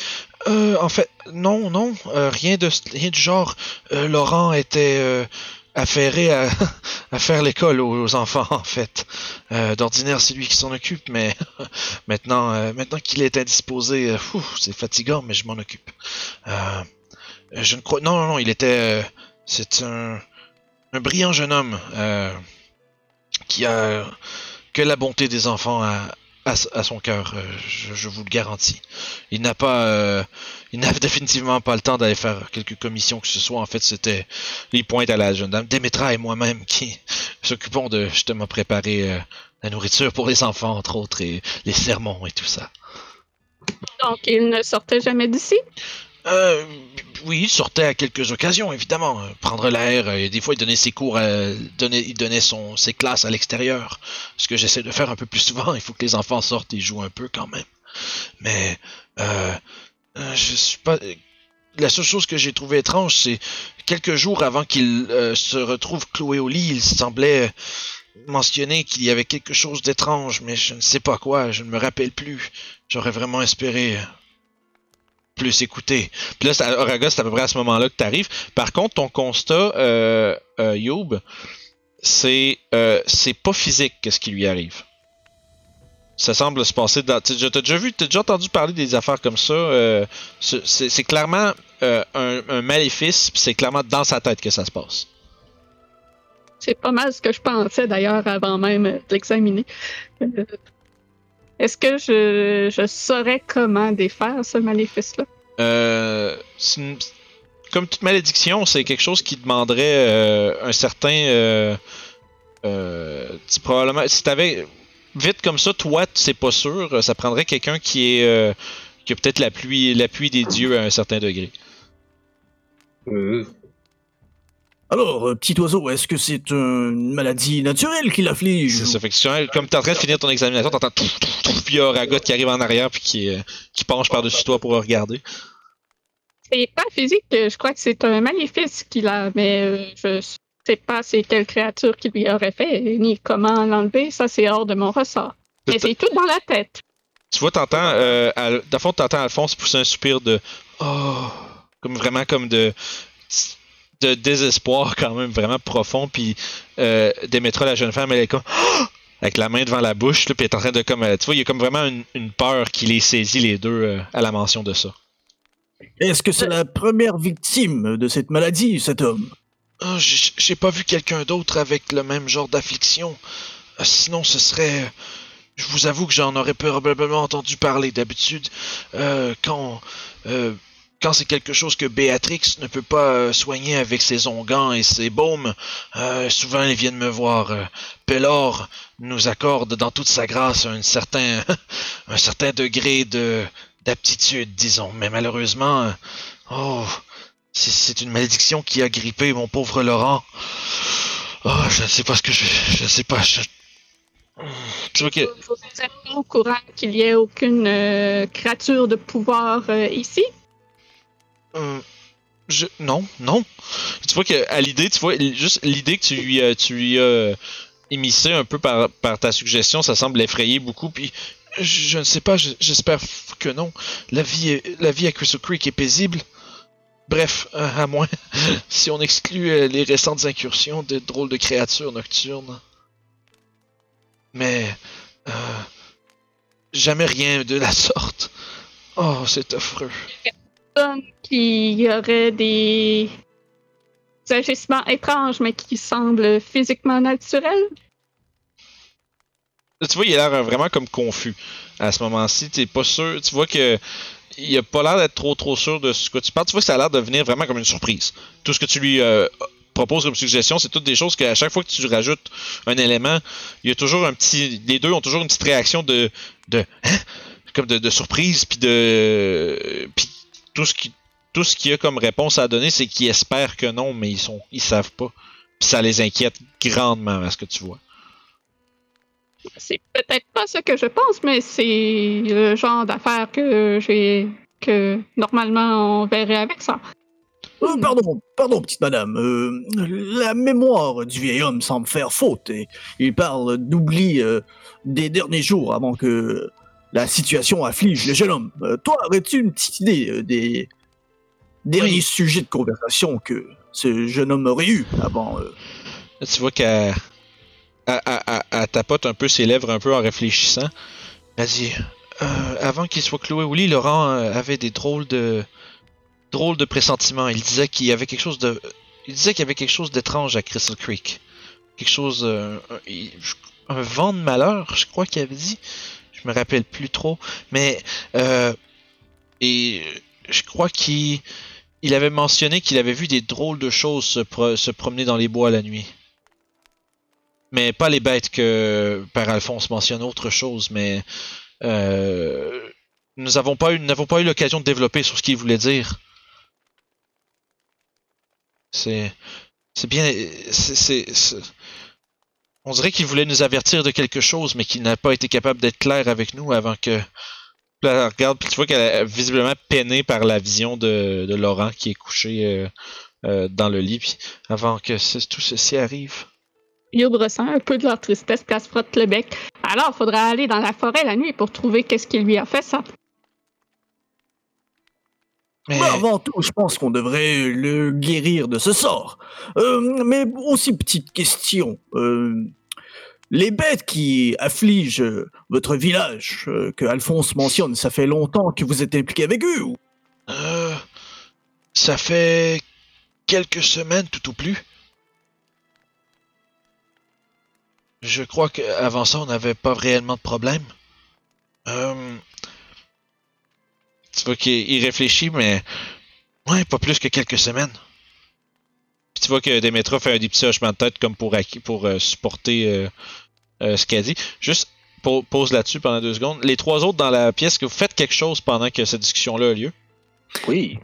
en fait non non rien de rien du genre Laurent était à, faire l'école aux, enfants en fait. Euh, d'ordinaire c'est lui qui s'en occupe mais maintenant euh, maintenant qu'il est indisposé euh, c'est fatigant mais je m'en occupe. Je ne crois non non il était c'est un un brillant jeune homme qui a que la bonté des enfants à, à, son cœur, euh, je, je vous le garantis. Il n'a pas, euh, il n'a définitivement pas le temps d'aller faire quelques commissions que ce soit. En fait, c'était les pointes à la jeune dame, Démétra et moi-même qui s'occupons de justement préparer euh, la nourriture pour les enfants entre autres et les sermons et tout ça. Donc, il ne sortait jamais d'ici? Euh, oui, il sortait à quelques occasions, évidemment. Euh, Prendre l'air, euh, et des fois il donnait ses cours, à, donnait, il donnait son, ses classes à l'extérieur. Ce que j'essaie de faire un peu plus souvent, il faut que les enfants sortent et jouent un peu quand même. Mais, euh, euh, je suis pas... La seule chose que j'ai trouvé étrange, c'est quelques jours avant qu'il euh, se retrouve cloué au lit, il semblait mentionner qu'il y avait quelque chose d'étrange, mais je ne sais pas quoi, je ne me rappelle plus. J'aurais vraiment espéré euh, plus écouter. Puis là, c'est à peu près à ce moment-là que tu arrives. Par contre, ton constat, euh, euh, Youb, c'est euh, c'est pas physique ce qui lui arrive. Ça semble se passer dans. Tu as déjà vu, t'as déjà entendu parler des affaires comme ça. euh, c'est clairement un, un maléfice, c'est clairement dans sa tête que ça se passe. C'est pas mal ce que je pensais d'ailleurs avant même de l'examiner. Est-ce que je, je saurais comment défaire ce maléfice-là? Euh, une- comme toute malédiction, c'est quelque chose qui demanderait euh, un certain. Euh, euh, tu- probablement, si t'avais vite comme ça, toi, c'est pas sûr. Ça prendrait quelqu'un qui est euh, qui a peut-être l'appui, l'appui des dieux à un certain degré. Euh, Alors, euh, petit oiseau, est-ce que c'est une maladie naturelle qui l'afflige C'est ça. Fait que comme t'es en train de finir ton examination, t'entends tout, tout, tout, puis il y a Ragot qui arrive en arrière puis qui, euh, qui penche par-dessus toi pour regarder. C'est pas physique, euh, je crois que c'est un maléfice qu'il a, mais je sais pas c'est quelle créature qui lui aurait fait, ni comment l'enlever, ça c'est hors de mon ressort. Mais c'est tout dans la tête. Tu vois, t'entends, euh, le fond, t'entends Alphonse pousser un soupir de oh, comme vraiment comme de de désespoir quand même vraiment profond, puis euh, Démétra, la jeune femme, elle est comme Ah! avec la main devant la bouche, là, puis elle est en train de comme, euh, tu vois, il y a comme vraiment une, une peur qui les saisit les deux euh, à la mention de ça. Est-ce que c'est la première victime de cette maladie, cet homme? Ah, j'ai pas vu quelqu'un d'autre avec le même genre d'affliction. Euh, Sinon, ce serait. Je vous avoue que j'en aurais probablement entendu parler. D'habitude, euh, quand, euh, quand c'est quelque chose que Béatrix ne peut pas euh, soigner avec ses onguents et ses baumes, euh, souvent ils viennent me voir. Euh, Pellor nous accorde dans toute sa grâce un certain, un certain degré de d'aptitude, disons. Mais malheureusement, oh, c'est- une malédiction qui a grippé mon pauvre Laurent. Oh, je ne sais pas ce que je, je ne sais pas. Je... Vois que Vous êtes au courant qu'il y ait aucune créature de pouvoir ici? Euh, non, non. Tu vois que à l'idée, tu vois, juste l'idée que tu lui, as- tu lui as euh, émissé un peu par, par ta suggestion, ça semble l'effrayer beaucoup. Puis je, ne sais pas, je- j'espère que non. La vie, la vie à Crystal Creek est paisible. Bref, euh, à moins si on exclut euh, les récentes incursions de drôles de créatures nocturnes. Mais euh, jamais rien de la sorte. Oh, c'est affreux. Qui aurait des agissements étranges, mais qui semblent physiquement naturels? Tu vois, il a l'air vraiment comme confus à ce moment-ci. T'es pas sûr. Tu vois que il a pas l'air d'être trop trop sûr de ce que tu parles. Tu vois que ça a l'air de venir vraiment comme une surprise. Tout ce que tu lui euh, proposes comme suggestion, c'est toutes des choses qu'à chaque fois que tu rajoutes un élément, il y a toujours un petit. Les deux ont toujours une petite réaction de. hein? comme de surprise, puis de. Puis tout ce qui. Tout ce qu'il y a comme réponse à donner, c'est qu'ils espèrent que non, mais ils sont. ils savent pas. Puis ça les inquiète grandement à ce que tu vois. C'est peut-être pas ce que je pense, mais c'est le genre d'affaire que j'ai que normalement on verrait avec ça. Euh, pardon, pardon, petite madame. euh, la mémoire du vieil homme semble faire faute et il parle d'oubli euh, des derniers jours avant que la situation afflige le jeune homme. Euh, toi, aurais-tu une petite idée euh, des derniers Oui. sujets de conversation que ce jeune homme aurait eu avant euh, tu vois qu'elle elle- elle- elle- elle tapote un peu ses lèvres un peu en réfléchissant. Elle dit Euh, Avant qu'il soit cloué au lit, Laurent avait des drôles de drôles de pressentiments. Il disait qu'il y avait quelque chose de il disait qu'il y avait quelque chose d'étrange à Crystal Creek. Quelque chose un vent de malheur, je crois qu'il avait dit. Je me rappelle plus trop, mais euh, et je crois qu'il il avait mentionné qu'il avait vu des drôles de choses se, se promener dans les bois la nuit. Mais pas les bêtes que Père Alphonse mentionne, autre chose, mais euh, nous n'avons pas eu, eu l'occasion de développer sur ce qu'il voulait dire. C'est, c'est bien, c'est- on dirait qu'il voulait nous avertir de quelque chose, mais qu'il n'a pas été capable d'être clair avec nous avant que. Là, regarde, puis tu vois qu'elle est visiblement peinée par la vision de, Laurent qui est couché euh, euh, dans le lit, puis avant que tout ceci arrive. Youb ressent un peu de leur tristesse, puis elle se frotte le bec. Alors, faudra aller dans la forêt la nuit pour trouver qu'est-ce qui lui a fait ça. Mais Mais avant tout, je pense qu'on devrait le guérir de ce sort. Euh, mais aussi, petite question. euh, les bêtes qui affligent votre village, euh, que Alphonse mentionne, ça fait longtemps que vous êtes impliqué avec eux ou? Ça fait quelques semaines tout au plus. Je crois qu'avant ça, on n'avait pas réellement de problème. Tu vois qu'il il réfléchit, mais ouais, pas plus que quelques semaines. Puis tu vois que Demetra fait un des petits hochements de tête comme pour, pour euh, supporter euh, euh, ce qu'elle dit. Juste pa- pause là-dessus pendant deux secondes. Les trois autres dans la pièce, que vous faites quelque chose pendant que cette discussion-là a lieu? Oui.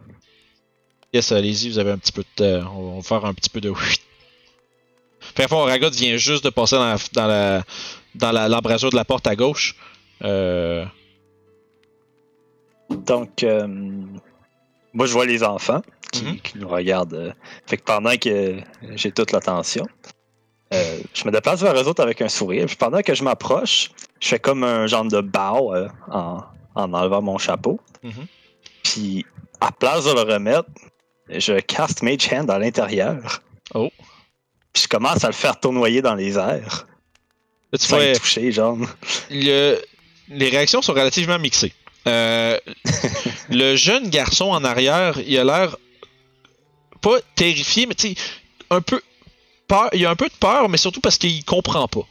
Yes, allez-y, vous avez un petit peu de temps. On va faire un petit peu de. Fait que, Ragot vient juste de passer dans la dans la dans la- l'embrasure de la porte à gauche. Euh, Donc, euh, moi, je vois les enfants qui, Mhm. qui nous regardent. euh. fait que pendant que j'ai toute l'attention, euh, je me déplace vers eux autres avec un sourire. Puis pendant que je m'approche, je fais comme un genre de bow euh, en, en enlevant mon chapeau. Mhm. Puis, à place de le remettre, je caste Mage Hand à l'intérieur. Oh. Puis je commence à le faire tournoyer dans les airs. là, tu le toucher, genre. le- les réactions sont relativement mixées. Euh, le jeune garçon en arrière, il a l'air pas terrifié, mais tu un peu peur. Il a un peu de peur, mais surtout parce qu'il comprend pas.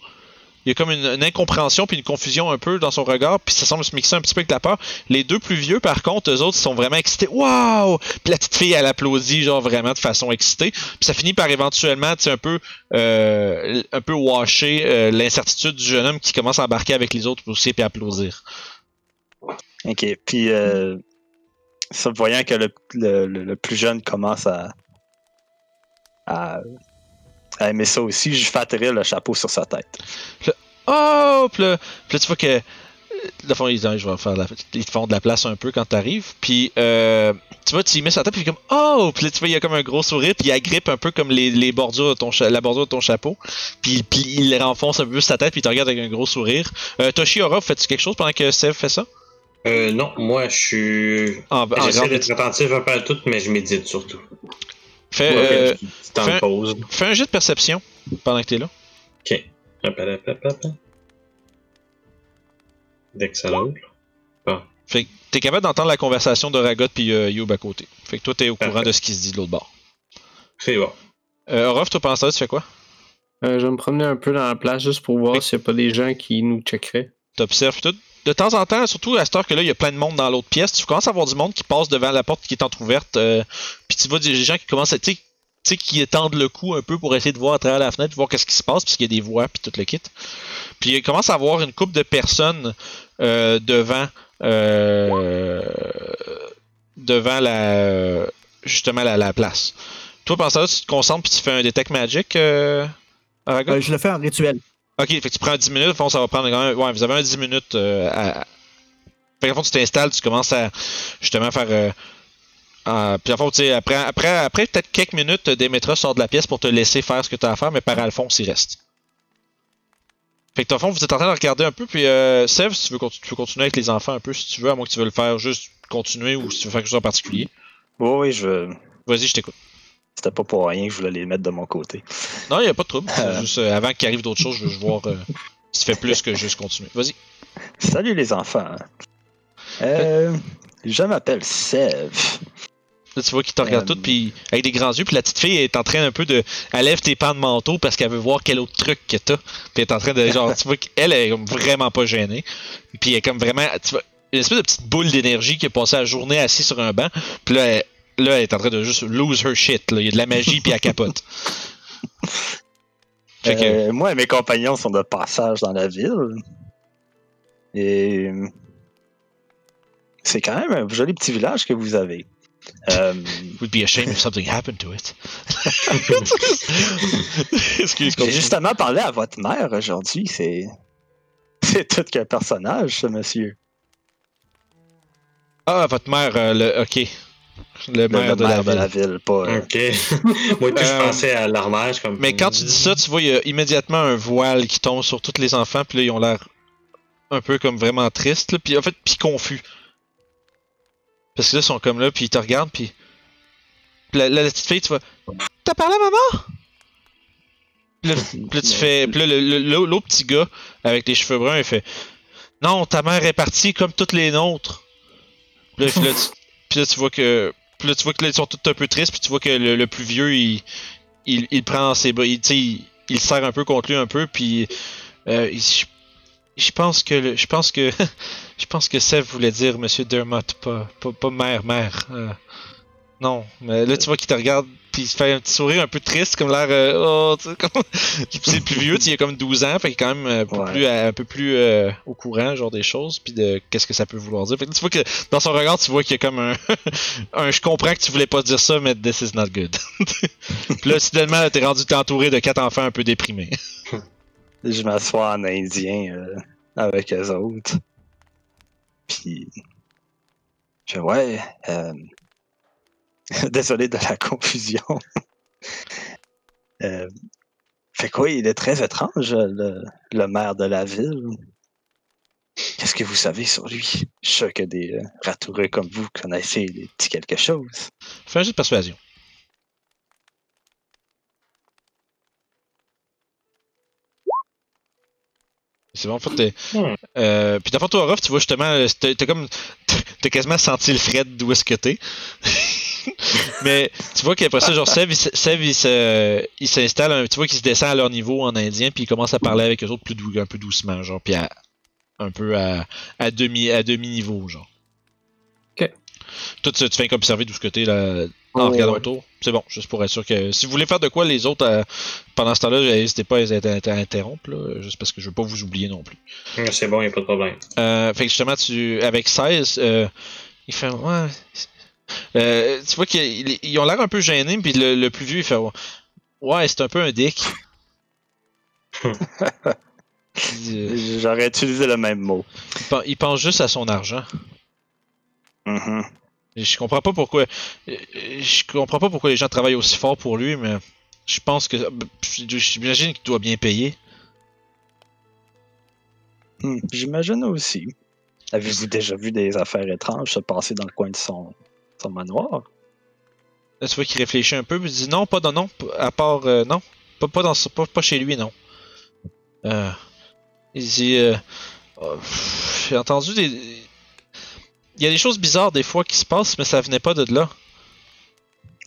il y a comme une, incompréhension puis une confusion un peu dans son regard, puis ça semble se mixer un petit peu avec la peur. Les deux plus vieux, par contre, eux autres, ils sont vraiment excités. Waouh! Puis la petite fille, elle applaudit, genre vraiment de façon excitée. Puis ça finit par éventuellement, tu sais, un peu, euh, un peu washer euh, l'incertitude du jeune homme qui commence à embarquer avec les autres aussi puis applaudir. Ok, puis euh, ça, voyant que le, le, le- plus jeune commence à, à, à aimer ça aussi, je fais atterrir le chapeau sur sa tête. Oh! Puis là, tu vois que. Dans le fond, ils, de la, ils te font de la place un peu quand t'arrives. Puis, euh, tu vois, tu y mets sa tête, puis comme Oh! Puis là, tu vois, il y a comme un gros sourire, puis il agrippe un peu comme les, bordures de ton la bordure de ton chapeau. Puis, il il renfonce un peu sa tête, puis il te regarde avec un gros sourire. Euh, Toshi Aura, fais-tu quelque chose pendant que Sev fait ça? Euh, non, moi, je suis. En, en J'essaie d'être attentif un peu à tout, mais je médite surtout. fais, Ouais, euh, fais- pause. fais un jet de perception pendant que t'es là. Ok. Hop, hop, hop. D'excellent. Fait que t'es capable d'entendre la conversation de Ragot puis euh, Youb à côté. Fait que toi, t'es au courant de ce qui se dit de l'autre bord. C'est bon. Euh, Orof, toi, pendant temps tu fais quoi? Euh, je vais me promener un peu dans la place juste pour voir s'il n'y a pas des gens qui nous checkeraient. T'observes tout? De temps en temps, surtout à cette heure que là, il y a plein de monde dans l'autre pièce, tu commences à voir du monde qui passe devant la porte qui est entrouverte. euh, puis tu vois des gens qui commencent à. Tu qui étendent le cou un peu pour essayer de voir à travers la fenêtre, voir qu'est-ce qui se passe, parce qu'il y a des voix, puis tout le kit. Puis il commence à avoir une couple de personnes euh, devant. euh, devant la. justement la, la place. Toi, pendant ça, tu te concentres, puis tu fais un Detect Magic? Euh, je le fais en rituel. Ok, fait que tu prends 10 minutes, au fond, ça va prendre quand même. Ouais, vous avez un 10 minutes euh, à. Fait qu'au fond, tu t'installes, tu commences à justement faire. Euh, euh, puis, au fond, tu sais, après, après, après peut-être quelques minutes, Demetra sort de la pièce pour te laisser faire ce que tu as à faire, mais par Alphonse, il reste. Fait que, au fond, vous êtes en train de regarder un peu, puis euh, Sev, si tu veux, conti- tu peux continuer avec les enfants un peu, si tu veux, à moins que tu veux le faire juste continuer ou si tu veux faire quelque chose en particulier. Oui, oui, je. Vas-y, je t'écoute. C'était pas pour rien que je voulais les mettre de mon côté. Non, il n'y a pas de trouble. Euh. juste, euh, avant qu'il arrive d'autres choses, je veux juste voir euh, si tu fais plus que juste continuer. Vas-y. Salut les enfants. Euh, je m'appelle Sev. Là, tu vois qu'il te regarde Euh, tout, puis avec des grands yeux, puis la petite fille est en train un peu de. Elle lève tes pans de manteau parce qu'elle veut voir quel autre truc que t'as. Puis elle est en train de. Genre, tu vois qu'elle est comme vraiment pas gênée. Puis elle est comme vraiment. Tu vois, une espèce de petite boule d'énergie qui a passé la journée assise sur un banc. Puis là, elle, là, elle est en train de juste lose her shit. Là. Il y a de la magie, puis elle capote. Fait que. Euh, moi et mes compagnons sont de passage dans la ville. Et c'est quand même un joli petit village que vous avez. Euh, Would be ashamed if something happened to it. J'ai justement parlé à votre mère aujourd'hui. C'est c'est tout qu'un personnage, ce monsieur. Ah, votre mère, euh, le. Ok. Le Le, maire, le de, la maire de ville. la ville, pas. euh, Ok. Moi, tout, je Euh, pensais à l'armage comme. Mais quand tu dis ça, tu vois, il y a immédiatement un voile qui tombe sur tous les enfants, puis là, ils ont l'air un peu comme vraiment tristes, là, puis en fait, puis confus. Parce que là, ils sont comme là, puis ils te regardent, puis. la, la petite fille, tu vas. T'as parlé à maman? Puis là, puis là, tu fais. Puis là, l'autre l'autre petit gars, avec les cheveux bruns, il fait. Non, ta mère est partie comme toutes les nôtres. Puis là, puis là, tu, puis là, tu vois que. Puis là, tu vois que sont tous un peu tristes, puis tu vois que le, plus vieux, il, il, prend ses bras, il, il, il serre un peu contre lui un peu, puis euh, je, pense que je pense que je pense que voulait dire Monsieur Dermott, pas pas, pas mère mère. Euh, non, mais là tu vois qu'il te regarde, puis il se fait un petit sourire un peu triste, comme l'air euh, oh, comme c'est le plus vieux, il a comme 12 ans, fait qu'il est quand même euh, un peu Ouais. plus, un peu plus euh, au courant genre des choses, puis de qu'est-ce que ça peut vouloir dire. Fait que tu vois que dans son regard, tu vois qu'il y a comme un, un je comprends que tu voulais pas dire ça, mais this is not good. Puis là, soudainement, t'es rendu entouré de quatre enfants un peu déprimés. Je m'assois en indien euh, avec eux autres. Puis. Je ouais. Désolé de la confusion. Euh, Fait quoi, il est très étrange, le, le maire de la ville. Qu'est-ce que vous savez sur lui? Je suis sûr que des euh, ratoureux comme vous connaissez des petits quelque chose. Fais un jeu de persuasion. C'est bon, en fait, t'es. Hmm. Euh, puis d'abord, toi, Ruff, tu vois justement, t'as t'as comme. T'as quasiment senti le fret d'où est-ce que t'es. Mais tu vois qu'après ça, genre, Sev, il, s'installe, tu vois qu'il se descend à leur niveau en indien, puis il commence à parler avec eux autres plus dou- un peu doucement, genre, puis à, un peu à, à demi à demi niveau, genre. Ok. Toi, tu, tu fais qu'observer d'où ce côté là, en Oh, regardant ouais. autour. C'est bon, juste pour être sûr que si vous voulez faire de quoi les autres euh, pendant ce temps-là, n'hésitez pas à les inter- à interrompre, là, juste parce que je veux pas vous oublier non plus. C'est bon, y a pas de problème. Euh, fait que justement, tu, avec 16, euh, il fait ouais. Euh, tu vois qu'ils ils ont l'air un peu gênés, puis le, le plus vieux il fait ouais, c'est un peu un dick. J'aurais utilisé le même mot. il pen- il pense juste à son argent. Mhm. Et Je comprends pas pourquoi. euh, Je comprends pas pourquoi les gens travaillent aussi fort pour lui, mais je pense que j'imagine qu'il doit bien payer. Hmm, J'imagine aussi. Avez-vous déjà vu des affaires étranges se passer dans le coin de son, son manoir? Là, tu vois qu'il réfléchit un peu, puis il dit non, pas dans non, à part euh, non, pas, pas dans pas, pas chez lui, non. Euh, il dit euh, oh, j'ai entendu des il y a des choses bizarres des fois qui se passent, mais ça venait pas de là.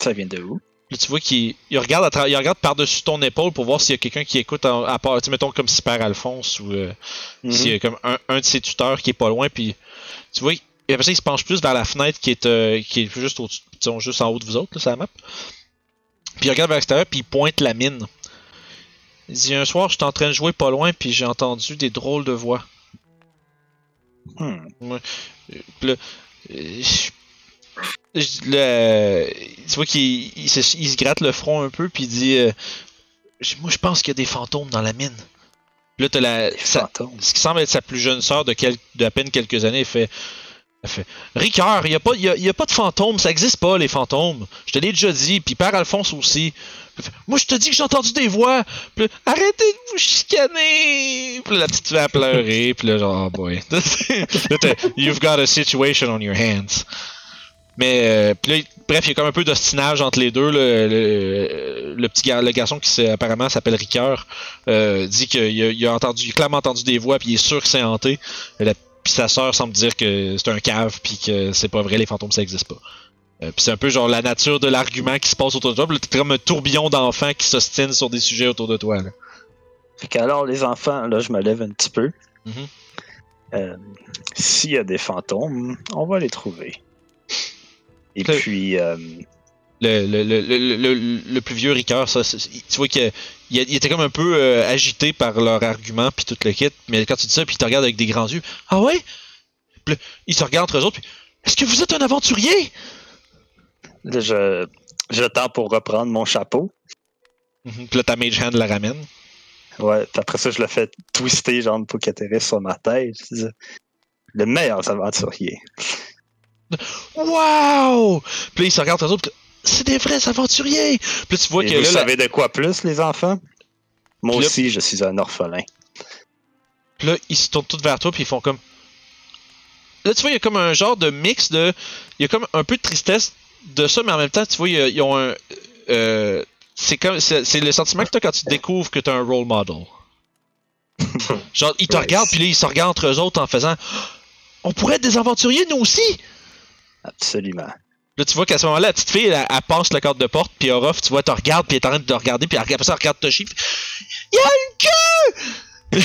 Ça vient de où? Là, tu vois qu'il il regarde, à il regarde par-dessus ton épaule pour voir s'il y a quelqu'un qui écoute en- à part, mettons comme si Père Alphonse ou euh, Mhm. s'il y a comme un, un de ses tuteurs qui est pas loin, puis tu vois, et après ça, il se penche plus vers la fenêtre qui est, euh, qui est juste, au disons, juste en haut de vous autres, là, sur la map. Puis il regarde vers l'extérieur, puis il pointe la mine. Il dit Un soir, j'étais en train de jouer pas loin, puis j'ai entendu des drôles de voix. Hmm. Euh, là, tu vois qu'il il se, il se gratte le front un peu, puis il dit euh, Moi, je pense qu'il y a des fantômes dans la mine. Là, t'as la. Sa- ce qui semble être sa plus jeune sœur de, quel- d'à peine quelques années, elle fait. Fait Ricœur, il n'y a, pas- y a- pas de fantômes, ça existe pas les fantômes. Je te l'ai déjà dit, puis Père Alphonse aussi. Moi je te dis que j'ai entendu des voix. Arrêtez de vous chicaner. Puis la petite fille a pleuré. Là, genre, oh boy. You've got a situation on your hands. Mais euh, là, bref, il y a comme un peu d'ostinage entre les deux. Le, petit garçon qui apparemment s'appelle Ricoeur euh, dit qu'il a, entendu, clairement entendu des voix, puis il est sûr que c'est hanté. Puis sa sœur semble dire que c'est un cave, puis que c'est pas vrai, les fantômes ça existe pas. Euh, puis c'est un peu genre la nature de l'argument qui se passe autour de toi. Puis t'es comme un tourbillon d'enfants qui s'ostinent sur des sujets autour de toi. Là. Fait qu'alors, les enfants, là, je me lève un petit peu. Euh, S'il y a des fantômes, on va les trouver. Et puis, euh, le, le, le, plus vieux Ricoeur, ça, tu vois qu'il il, il était comme un peu euh, agité par leur argument puis tout le kit, mais quand tu dis ça, puis il te regarde avec des grands yeux, ah ouais? Puis là, il se regarde entre eux autres, puis est-ce que vous êtes un aventurier? là, je, je tends pour reprendre mon chapeau. Mhm. Puis là, ta mage hand la ramène. Ouais, puis après ça, je le fais twister, genre, pour qu'il atterrisse sur ma tête. Le meilleur aventurier. Wow! Puis là, il se regarde entre eux autres, c'est des vrais aventuriers! Puis tu vois Et que vous là, la- savez de quoi plus, les enfants? Moi Puis là- aussi, je suis un orphelin. Puis là, ils se tournent tous vers toi, puis ils font comme. Là, tu vois, il y a comme un genre de mix de. Il y a comme un peu de tristesse de ça, mais en même temps, tu vois, ils ont un. euh, c'est comme. C'est le sentiment que tu as quand tu découvres que tu as un role model. Genre, ils te regardent, puis là, ils se regardent entre eux autres en faisant. On pourrait être des aventuriers, nous aussi! Absolument. Là, tu vois qu'à ce moment-là, la petite fille, elle, passe le cadre de porte, puis Orof, tu vois, te regarde, puis elle est en train de te regarder, puis après ça, elle regarde Toshi, puis Il y a une queue!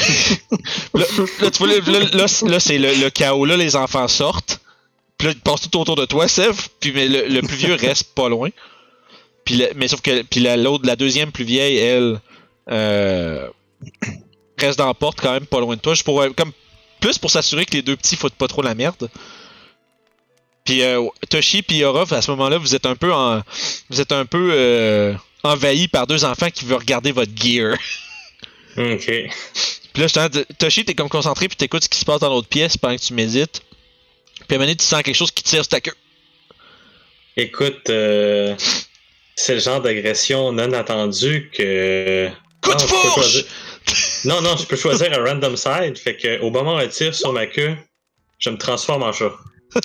là, là, tu là, c'est- le, chaos. Là, les enfants sortent. Puis là, ils passent tout autour de toi, Sev. Puis mais le, plus vieux reste pas loin. Puis mais sauf que puis la, l'autre, la deuxième plus vieille, elle, euh, reste dans la porte quand même pas loin de toi. Je comme plus pour s'assurer que les deux petits foutent pas trop la merde. Puis euh, Toshi puis Orof, à ce moment-là, vous êtes un peu en, vous êtes un peu euh, envahi par deux enfants qui veulent regarder votre gear. Ok. Puis là, justement, Toshi, t'es comme concentré, puis t'écoutes ce qui se passe dans l'autre pièce pendant que tu médites. Puis à un moment donné, tu sens quelque chose qui tire sur ta queue. Écoute, euh, c'est le genre d'agression non attendue que. Coup de peux fourche! Non, non, je peux choisir un random side. Fait que au moment où elle tire sur ma queue, je me transforme en chat.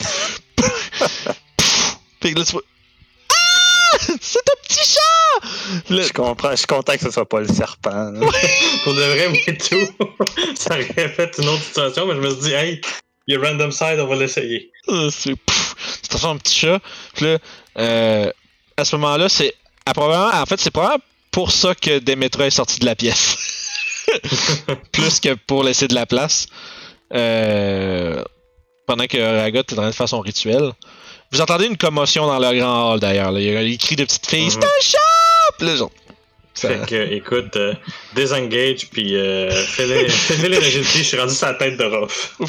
Puis là, tu vois. Ah! C'est un petit chat! Là, Je comprends, je suis content que ce soit pas le serpent. là. Pour de vrai, mais tout. Ça aurait fait une autre situation, mais je me suis dit, hey, il y a random side, on va l'essayer. euh, c'est- transforme en petit chat. Puis là, euh, à ce moment-là, c'est. probablement- En fait, c'est probablement pour ça que Demetra est sorti de la pièce. Plus que pour laisser de la place. Euh, pendant que Ragot est en train de faire son rituel. Vous entendez une commotion dans le grand hall d'ailleurs. Il y a des cris de petites filles. Mhm. C'est un genre, ça- Fait que, écoute, euh, désengage, puis euh, fais les rigidity, je suis rendu sur la tête de Ruff.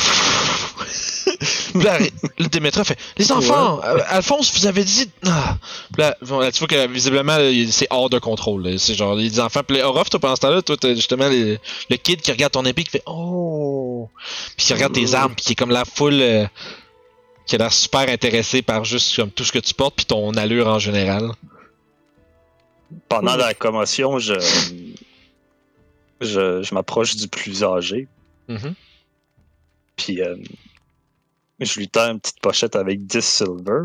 Là, le Démétra fait Les enfants, euh, Alphonse, vous avez dit. Ah. Là, là, tu vois que visiblement, c'est hors de contrôle. C'est genre les enfants. Puis Orof, toi, pendant ce temps-là, toi, t'as justement les- le kid qui regarde ton épée qui fait Oh Puis qui regarde tes armes, puis qui est comme la foule. euh, qui a l'air super intéressé par juste comme tout ce que tu portes, puis ton allure en général. Pendant la commotion, je, je, je m'approche du plus âgé, Mhm. puis euh, je lui tends une petite pochette avec 10 silver.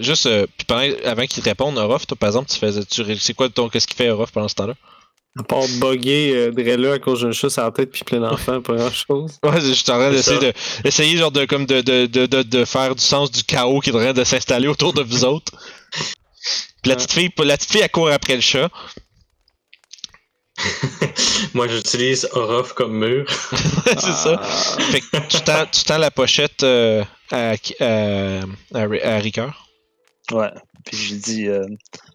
Juste, euh, puis pendant, avant qu'il te réponde, Orof, toi, par exemple, tu faisais. Tu, c'est quoi ton. Qu'est-ce qu'il fait, Orof, pendant ce temps-là? À part bugger euh, Drella à cause d'une chose à la tête puis plein d'enfants, pas grand chose. Ouais, je suis en train d'essayer de, essayer genre de, comme de, de, de, de, de faire du sens du chaos qui est en train de s'installer autour de vous autres. Puis la petite fille, la petite fille, elle court après le chat. Moi, j'utilise Orof comme mur. c'est ça. Fait que tu tends, tu tends la pochette euh, à, à, à, à Ricoeur. Ouais. Puis je lui dis, euh,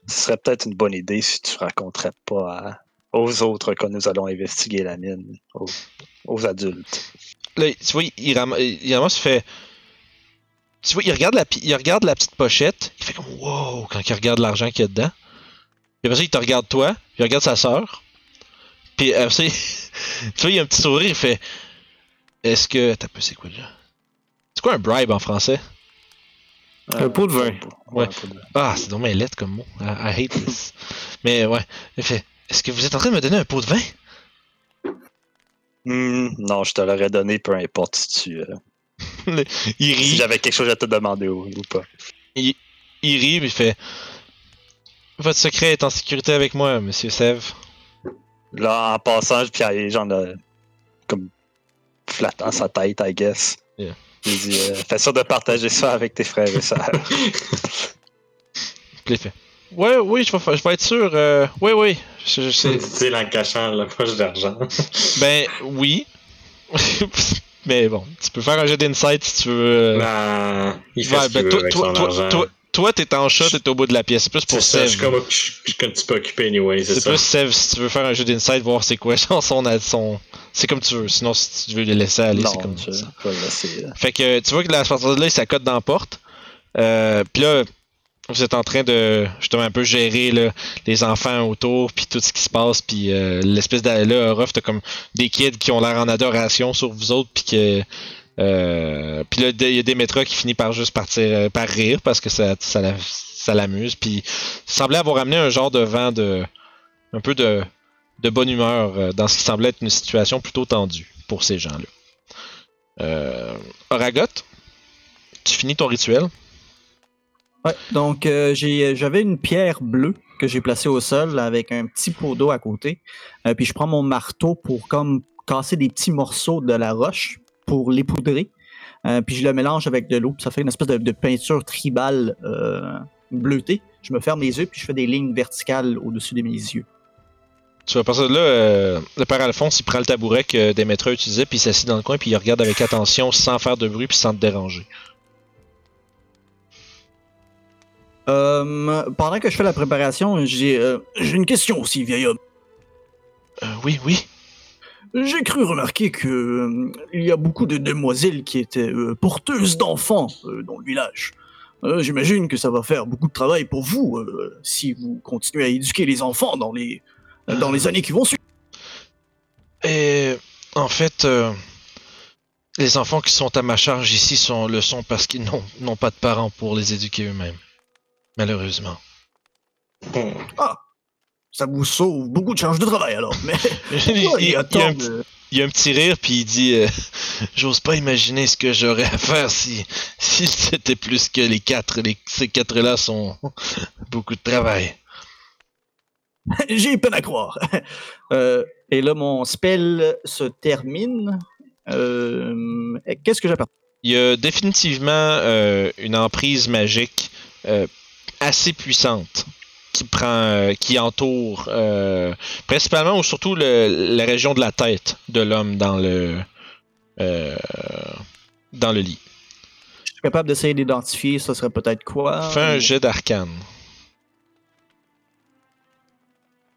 ce serait peut-être une bonne idée si tu raconterais pas à- aux autres que nous allons investiguer la mine, aux, aux adultes. Là, tu vois, il, ramasse, il ramasse, il fait. Tu vois, il regarde, la, il regarde la petite pochette, il fait comme wow quand il regarde l'argent qu'il y a dedans. Puis après ça, il te regarde toi, il regarde sa sœur. Puis après ça, il- tu vois, il y a un petit sourire, il fait Est-ce que. T'as peu, c'est quoi là? C'est quoi un bribe en français? Un pot de vin. Ouais. un pot de vin. Ah, c'est dommage lettre comme mot. I, I hate this. Mais ouais, il fait Est-ce que vous êtes en train de me donner un pot de vin? Hmm, non, je te l'aurais donné, peu importe si tu. euh, Il si rit. j'avais quelque chose à te demander ou, ou pas. il, il rit, puis il fait Votre secret est en sécurité avec moi, monsieur Sève. Là, en passant, puis il genre de- comme flattant sa tête, I guess. Yeah. Il dit euh, Fais sûr de partager ça avec tes frères et sœurs. Puis il fait Ouais, oui, je vais, je vais être sûr. euh, oui, oui. Je, je en cachant la poche d'argent. ben, oui. Mais bon, tu peux faire un jeu d'insight si tu veux. euh. Non, il fait Ouais, ce qu'il ben, veut toi, avec toi, son toi, argent. toi, toi, t'es en chat, t'es au bout de la pièce. C'est plus pour C'est ça, je Sève. suis comme je je un petit peu occupé anyway, c'est C'est ça. plus Sève si tu veux faire un jeu d'insight, voir c'est quoi son, son, son- C'est comme tu veux. Sinon, si tu veux les laisser aller, c'est comme je, je le laisser. euh. Fait que tu vois que à partir de là, il s'accote dans la porte. Euh, puis là, vous êtes en train de justement un peu gérer les enfants autour, puis tout ce qui se passe, puis euh, l'espèce de là, Ruff, t'as comme des kids qui ont l'air en adoration sur vous autres, puis que euh, puis là, il y a des métras qui finit par juste partir euh, par rire parce que ça, ça l'amuse, puis semblait avoir amené un genre de vent de un peu de, de bonne humeur euh, dans ce qui semblait être une situation plutôt tendue pour ces gens-là. Euh, Oragot, tu finis ton rituel. Donc euh, j'ai- j'avais une pierre bleue que j'ai placée au sol avec un petit pot d'eau à côté. Euh, puis je prends mon marteau pour comme casser des petits morceaux de la roche pour les poudrer. Euh, puis je le mélange avec de l'eau. Ça fait une espèce de, peinture tribale euh, bleutée. Je me ferme les yeux puis je fais des lignes verticales au-dessus de mes yeux. Tu vas passer de là, euh, le père Alphonse, il prend le tabouret que Démétra utilisait, puis il s'assied dans le coin, puis il regarde avec attention, sans faire de bruit, puis sans te déranger. Euh, pendant que je fais la préparation, j'ai euh, une question aussi, vieil homme. Euh, oui, oui. J'ai cru remarquer que il y a beaucoup de demoiselles qui étaient porteuses d'enfants dans le village. J'imagine que ça va faire beaucoup de travail pour vous si vous continuez à éduquer les enfants dans les dans les années qui vont suivre. Et en fait, les enfants qui sont à ma charge ici sont, le sont parce qu'ils n'ont pas de parents pour les éduquer eux-mêmes. Malheureusement. Hmm. Ça vous sauve beaucoup de charges de travail alors. Mais il, il y a il- il y a tant un, de- il y a un petit rire, puis il dit euh, J'ose pas imaginer ce que j'aurais à faire si, si c'était plus que les quatre. Les, ces quatre-là sont beaucoup de travail. J'ai peine à croire. Euh, et là, mon spell se termine. Euh, Qu'est-ce que j'apporte il y a définitivement euh, une emprise magique assez puissante qui prend, euh, qui entoure euh, principalement ou surtout le- la région de la tête de l'homme dans le euh, dans le lit. Je suis capable d'essayer d'identifier, ça serait peut-être quoi? Fais un jet d'arcane.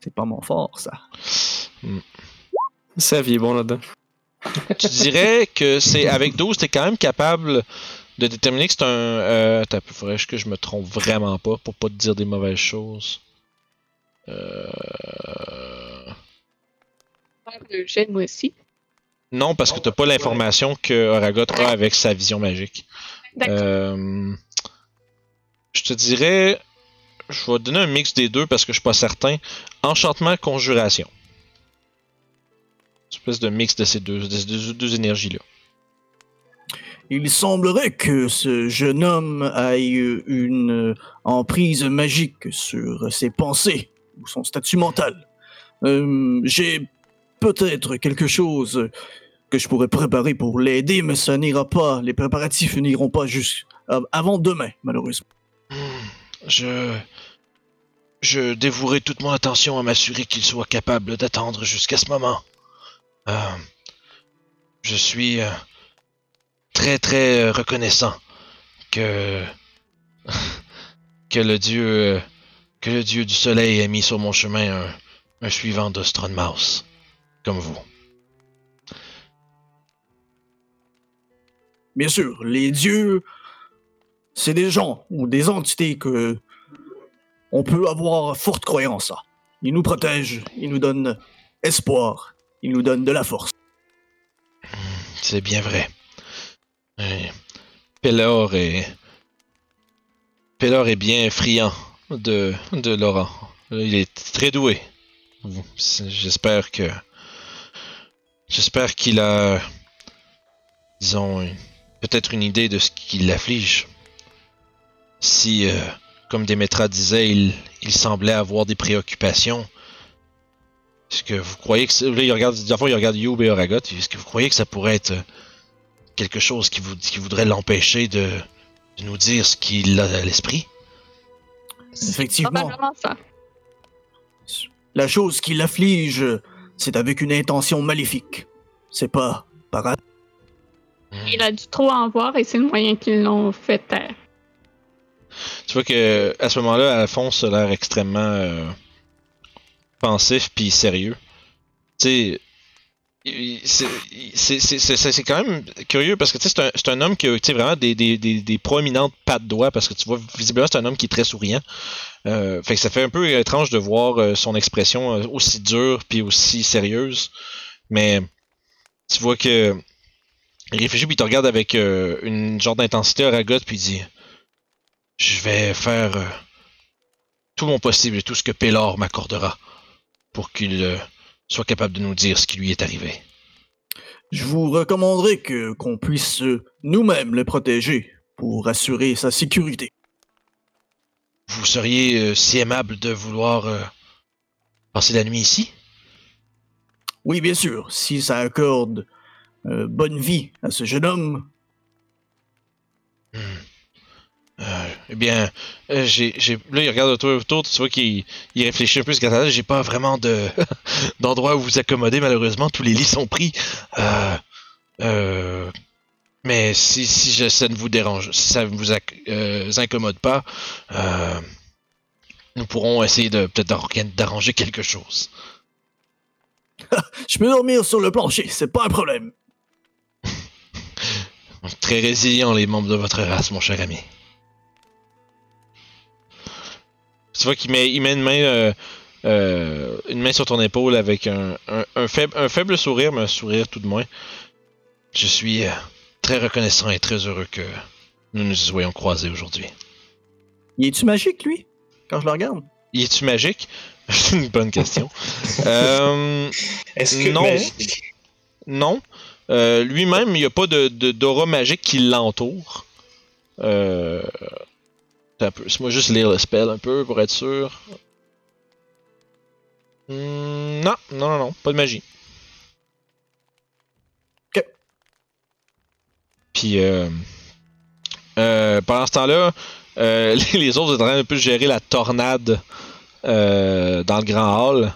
C'est pas mon fort, ça. Sav, il est bon là-dedans. tu dirais que c'est avec 12, t'es quand même capable de déterminer que c'est un. Euh, attends, il faudrait que je me trompe vraiment pas pour pas te dire des mauvaises choses. Euh... Le jet, moi aussi. Non, parce que t'as pas l'information que Aragot a avec sa vision magique. D'accord. Euh, Je te dirais. Je vais te donner un mix des deux parce que je suis pas certain. Enchantement, conjuration. Une espèce de mix de ces deux, de ces deux- deux énergies-là. Il semblerait que ce jeune homme ait une emprise magique sur ses pensées ou son statut mental. Euh, J'ai peut-être quelque chose que je pourrais préparer pour l'aider, mais ça n'ira pas. Les préparatifs n'iront pas jusqu'avant demain, malheureusement. Je. Je dévouerai toute mon attention à m'assurer qu'il soit capable d'attendre jusqu'à ce moment. Euh, je suis euh, très très euh, reconnaissant que. que le dieu. euh, que le dieu du soleil ait mis sur mon chemin un, un suivant d'Ostronmaus. Comme vous. Bien sûr, les dieux, c'est des gens ou des entités que on peut avoir forte croyance à. Ils nous protègent, ils nous donnent espoir, ils nous donnent de la force. C'est bien vrai. Euh, Pelor est. Pelor est bien friand de, de Laurent. Il est très doué. J'espère que. J'espère qu'il a. Disons. Peut-être une idée de ce qui l'afflige. Si, euh, comme Demetra disait, il, il semblait avoir des préoccupations. Est-ce que vous croyez que. Là, il regarde, il regarde. Est-ce que vous croyez que ça pourrait être quelque chose qui, vous, qui voudrait l'empêcher de, de nous dire ce qu'il a à l'esprit? Effectivement, ça. la chose qui l'afflige, c'est avec une intention maléfique. C'est pas par hasard. Il a dû trop en voir et c'est le moyen qu'ils l'ont fait taire. Tu vois que à ce moment-là, Alphonse a l'air extrêmement euh, pensif puis sérieux. Tu sais, c'est- quand même curieux parce que c'est un, homme qui a vraiment des, des, des, des proéminentes pattes doigts parce que tu vois, visiblement, c'est un homme qui est très souriant. Euh, fait que ça fait un peu étrange de voir euh, son expression euh, aussi dure puis aussi sérieuse. Mais tu vois que il réfléchit puis il te regarde avec euh, une genre d'intensité à ragotte puis il dit je vais faire tout mon possible et tout ce que Pélor m'accordera pour qu'il soit capable de nous dire ce qui lui est arrivé. Je vous recommanderais que qu'on puisse euh, nous-mêmes le protéger pour assurer sa sécurité. Vous seriez euh, si aimable de vouloir euh, passer la nuit ici? Oui, bien sûr, si ça accorde euh, bonne vie à ce jeune homme, Hmm. Euh, eh bien, euh, j'ai, j'ai, là, il regarde autour, autour tu vois qu'il il réfléchit un peu ce qu'il a J'ai pas vraiment de, d'endroit où vous accommoder, malheureusement. Tous les lits sont pris. Euh, mais si, si je- ça ne vous dérange, si ça ne vous incommode pas, nous pourrons essayer de peut-être d'arranger quelque chose. je peux dormir sur le plancher, c'est pas un problème. Très résilients, les membres de votre race, mon cher ami. Tu vois qu'il met, il met une main, euh, euh, une main sur ton épaule avec un, un, un faible, un faible sourire, mais un sourire tout de moins. Je suis euh, très reconnaissant et très heureux que nous nous soyons croisés aujourd'hui. Il est-tu magique, lui, quand je le regarde? Y est-tu magique? C'est une bonne question. euh, Est-ce que Non. magique? Non. Euh, Lui-même, il n'y a pas de, de- d'aura magique qui l'entoure. Euh... un peu. Laisse-moi juste lire le spell un peu pour être sûr. Hmm, non, non, non, non, pas de magie. Ok. Puis euh, euh, pendant ce temps-là, euh, les, les autres sont en train un peu de gérer la tornade euh, dans le grand hall.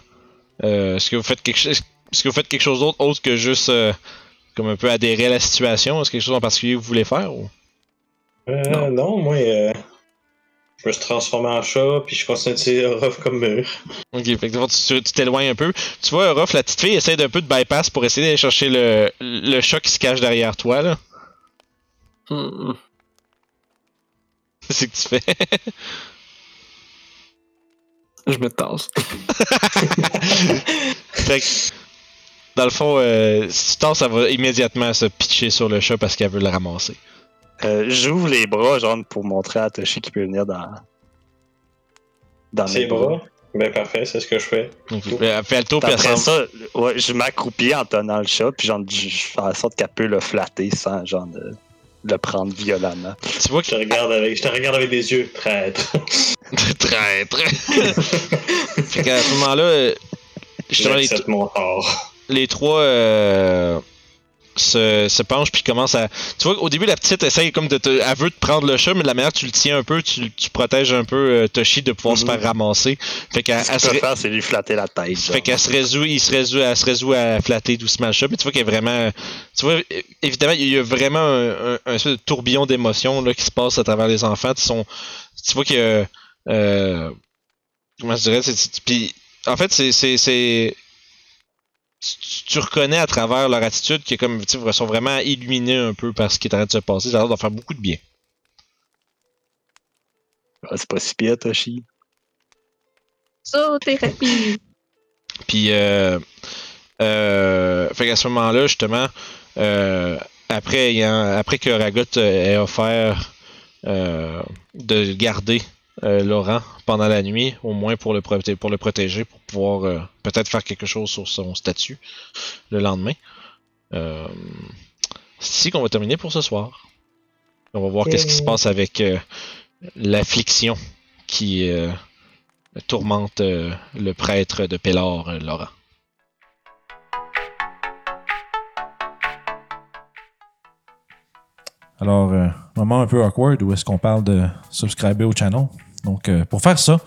Euh, Est-ce que vous faites quelque chose Est-ce que vous faites quelque chose d'autre autre que juste euh, comme un peu adhérer à la situation? Est-ce quelque chose en particulier que vous voulez faire ou? Euh, non. moi, euh, je me suis transformé en chat, puis je continue de tirer Ruff comme mur. Ok, fait que tu tu t'éloignes un peu. Tu vois, Ruff, la petite fille essaie d'un peu de bypass pour essayer d'aller chercher le, le chat qui se cache derrière toi, là. Hmm. C'est que tu fais? Je me tasse. fait que, dans le fond, euh, si tu tasses, ça va immédiatement se pitcher sur le chat parce qu'elle veut le ramasser. Euh, J'ouvre les bras, genre, pour montrer à Toshi qu'il peut venir dans. Dans Ses mes bras? Ben parfait, c'est ce que je fais. Elle fait le tour, puis Après ça, ouais, je m'accroupis en tenant le chat, puis genre, je je fais en sorte qu'elle peut le flatter sans, genre, de- le prendre violemment. Tu vois Je te regarde avec, je te regarde avec des yeux, traître. que traître. fait qu'à ce moment-là, euh, justement, les, J'accepte mon tort. les trois euh, se, se penchent puis commencent à. Tu vois, au début, la petite essaye comme de te. Elle veut te prendre le chat, mais de la manière que tu le tiens un peu, tu, tu protèges un peu euh, Toshi de pouvoir se Mhm. faire ramasser. Fait qu'elle Ce elle qu'il se, peut ré- faire, c'est lui flatter la tête. genre. fait qu'elle se résout, il se résout, elle se résout à flatter doucement le chat, mais tu vois qu'elle est vraiment. Tu vois, évidemment, il y a vraiment un, tourbillon d'émotions qui se passe à travers les enfants. Ils sont, tu vois que. Euh, comment je dirais c'est- en fait, c'est. Tu, tu reconnais à travers leur attitude qu'ils comme, tu sais, ils sont vraiment illuminés un peu par ce qui est en train de se passer. Ça a l'air d'en faire beaucoup de bien. Ah, c'est pas si pire, Toshi. Zoothérapie. Puis, euh, euh, fait qu'à ce moment-là, justement, euh, après, ayant- après que Ragot euh, ait offert euh, de garder euh, Laurent pendant la nuit, au moins pour le, proté- pour le protéger, pour pouvoir euh, peut-être faire quelque chose sur son statut le lendemain. Euh, c'est ici qu'on va terminer pour ce soir. On va voir qu'est-ce qui se passe avec euh, l'affliction qui euh, tourmente euh, le prêtre de Pélor, euh, Laurent. Alors, euh, moment un peu awkward où est-ce qu'on parle de subscriber au channel? Donc, euh, pour faire ça,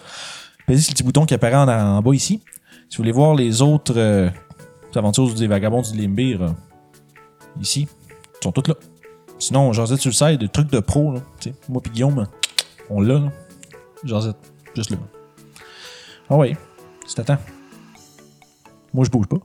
pesez sur le petit bouton qui apparaît en, bas ici. Si vous voulez voir les autres euh, aventures des vagabonds du Limbir, euh, ici, ils sont toutes là. Sinon, Josette sur le site, des trucs de pro, là, tu sais, moi pis Guillaume, on l'a. Josette, juste là. Ah ouais, c'est à temps. Moi, je bouge pas.